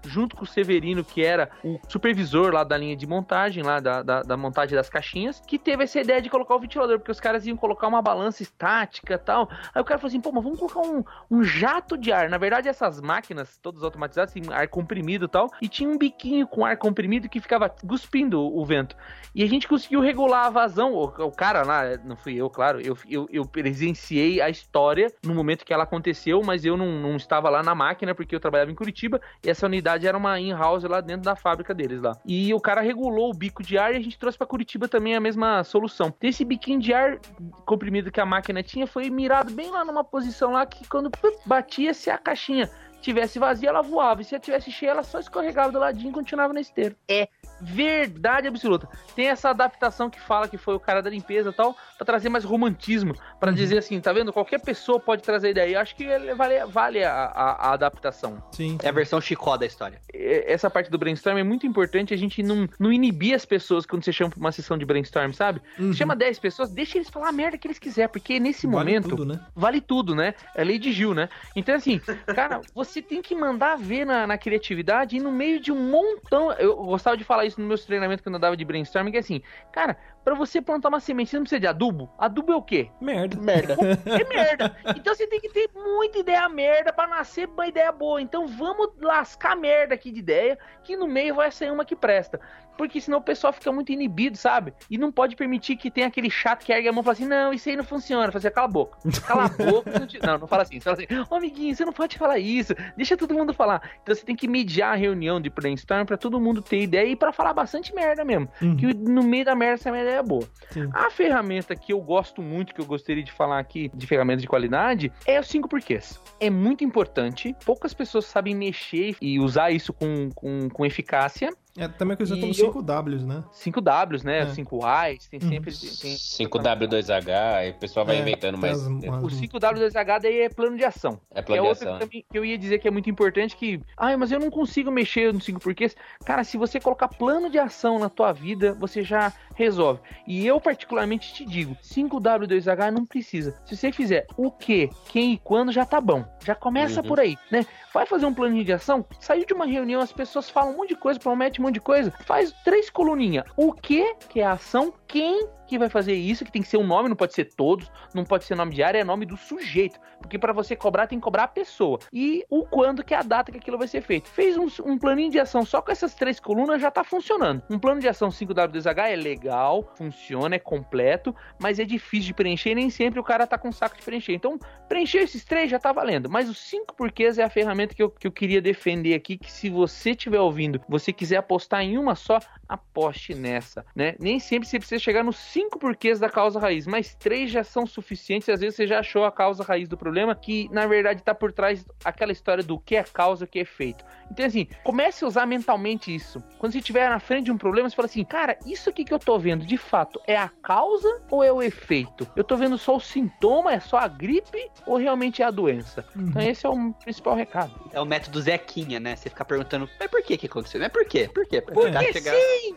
junto com o Severino, que era o supervisor lá da linha de montagem, lá da, da, da montagem das caixinhas, que teve essa ideia de colocar o ventilador, porque os caras iam colocar uma balança estática tal. Aí o cara falou assim: pô, mas vamos colocar um, um jato de ar. Na verdade, essas máquinas, todas automatizadas, tem ar comprimido e tal, e tinha um biquinho com ar comprimido que ficava cuspindo o vento. E a gente conseguiu regular a vazão. O, o cara lá, não fui eu, claro, eu, eu, eu presenciei a história no momento que ela aconteceu, mas eu não, não estava lá na máquina porque eu trabalhava em Curitiba e essa unidade era uma in-house lá dentro da fábrica deles lá. E o cara regulou o bico de ar e a gente trouxe para Curitiba também a mesma solução. Esse biquinho de ar comprimido que a máquina tinha foi mirado bem lá numa posição lá que quando pup, batia se a caixinha tivesse vazia, ela voava. E se ela tivesse cheia, ela só escorregava do ladinho e continuava na esteira. É verdade absoluta. Tem essa adaptação que fala que foi o cara da limpeza e tal, pra trazer mais romantismo. Pra dizer assim, tá vendo? Qualquer pessoa pode trazer ideia. Eu acho que ele- vale, vale a, a- a adaptação. Sim. É a versão chicó da história. Essa parte do brainstorm é muito importante a gente não, não inibir as pessoas quando você chama pra uma sessão de brainstorm, sabe? Uhum. Chama 10 pessoas, deixa eles falar a merda que eles quiserem, porque nesse Vale momento tudo, né? vale tudo, né? É lei de Gil, né? Então, assim, cara, você tem que mandar ver na, na criatividade e no meio de um montão. Eu gostava de falar isso nos meus treinamentos quando eu dava de brainstorming, que é assim, cara, pra você plantar uma semente, você não precisa de adubo. Adubo é o quê? Merda. Merda. É merda. Então você tem que ter muita ideia merda pra nascer uma ideia boa. Então vamos lascar merda aqui de ideia, que no meio vai sair uma que presta. Porque senão o pessoal fica muito inibido, sabe? E não pode permitir que tenha aquele chato que ergue a mão e fala assim: não, isso aí não funciona. Fazer cala a boca. Cala a boca. não, te- não, não fala assim. Você fala assim: ô amiguinho, você não pode falar isso. Deixa todo mundo falar. Então você tem que mediar a reunião de brainstorm pra todo mundo ter ideia e pra falar bastante merda mesmo. Uhum. Que no meio da merda essa merda é boa. Sim. A ferramenta que eu gosto muito, que eu gostaria de falar aqui, de ferramentas de qualidade, é os cinco porquês. É muito importante, poucas pessoas sabem mexer e usar isso com, com, com eficácia. É também conhecido como E eu- 5Ws, né? 5Ws, né? É. 5Is, tem Uhum. sempre. Tem, 5W2H, e o pessoal vai É, inventando tem mais. as- O 5W2H daí é plano de ação. é Que é plano de outra ação. que, que eu ia dizer que é muito importante que, ai, mas eu não consigo mexer no 5 porquês. Cara, se você colocar plano de ação na tua vida, você já resolve. E eu particularmente te digo, 5W2H não precisa. Se você fizer o que, quem e quando já tá bom. Já começa Uhum. por aí, né? Vai fazer um plano de ação, saiu de uma reunião, as pessoas falam um monte de coisa, prometem um monte de coisa. Faz três coluninhas. O que, que é a ação, quem que vai fazer isso, que tem que ser um nome, não pode ser todos, não pode ser nome de área, é nome do sujeito. Porque para você cobrar, tem que cobrar a pessoa. E o quando, que é a data que aquilo vai ser feito. Fez um, um planinho de ação só com essas três colunas, já tá funcionando. Um plano de ação 5W2H é legal, funciona, é completo, mas é difícil de preencher e nem sempre o cara tá com saco de preencher. Então, preencher esses três já tá valendo. Mas os cinco porquês é a ferramenta que eu, que eu queria defender aqui, que se você estiver ouvindo, você quiser apostar em uma só, aposte nessa, né? Nem sempre você precisa chegar nos cinco porquês da causa raiz, mas três já são suficientes. Às vezes você já achou a causa raiz do problema, que na verdade tá por trás aquela história do que é causa, o que é efeito. Então, assim, comece a usar mentalmente isso. Quando você estiver na frente de um problema, você fala assim, cara, isso aqui que eu tô vendo, de fato, é a causa ou é o efeito? Eu tô vendo só o sintoma, é só a gripe ou realmente é a doença? Então, esse é o principal recado. É o método Zequinha, né? Você ficar perguntando, mas por que que aconteceu? Mas por quê? Por quê? Porque tentar chegar- sim!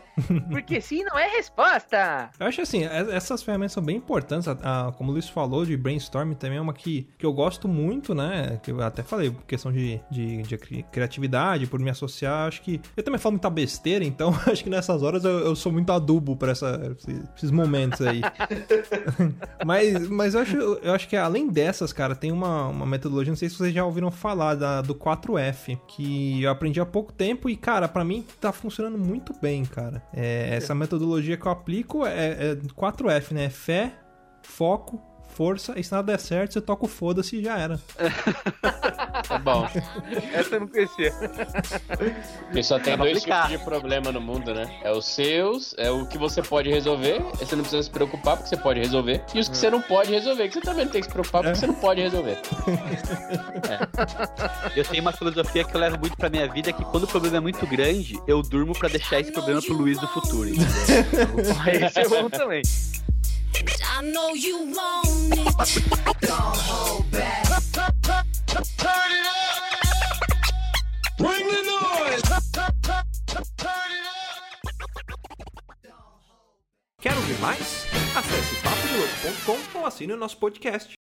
Porque sim não é resposta! Eu acho assim, é- essas ferramentas são bem importantes. a- a- como o Luiz falou, de brainstorming também é uma que, que eu gosto muito, né? Que eu até falei, por questão de, de, de cri- criatividade, por me associar. Acho que. Eu também falo muita besteira, então acho que nessas horas eu, eu sou muito adubo pra esses- momentos aí. mas mas eu, acho, eu acho que além dessas, cara, tem uma, uma metodologia, não sei se vocês já ouviram falar, da, do 4F, que eu aprendi há pouco tempo e, cara, pra mim tá funcionando muito bem, cara. É, essa metodologia que eu aplico é, é 4F, né? Fé, foco, força, e se nada der certo, você toca o foda-se e já era. É bom. Essa eu não conhecia. Porque só tem pra dois aplicar. tipos de problema no mundo, né? É os seus, é o que você pode resolver, e você não precisa se preocupar porque você pode resolver. E os que você não pode resolver, que você também não tem que se preocupar porque você não pode resolver. Eu tenho uma filosofia que eu levo muito pra minha vida, que quando o problema é muito grande, eu durmo pra deixar esse problema pro Luiz do futuro. Esse é bom também. I know you want it. Don't hold back. Quer ouvir mais? Acesse papodelouco.com ou assine o nosso podcast.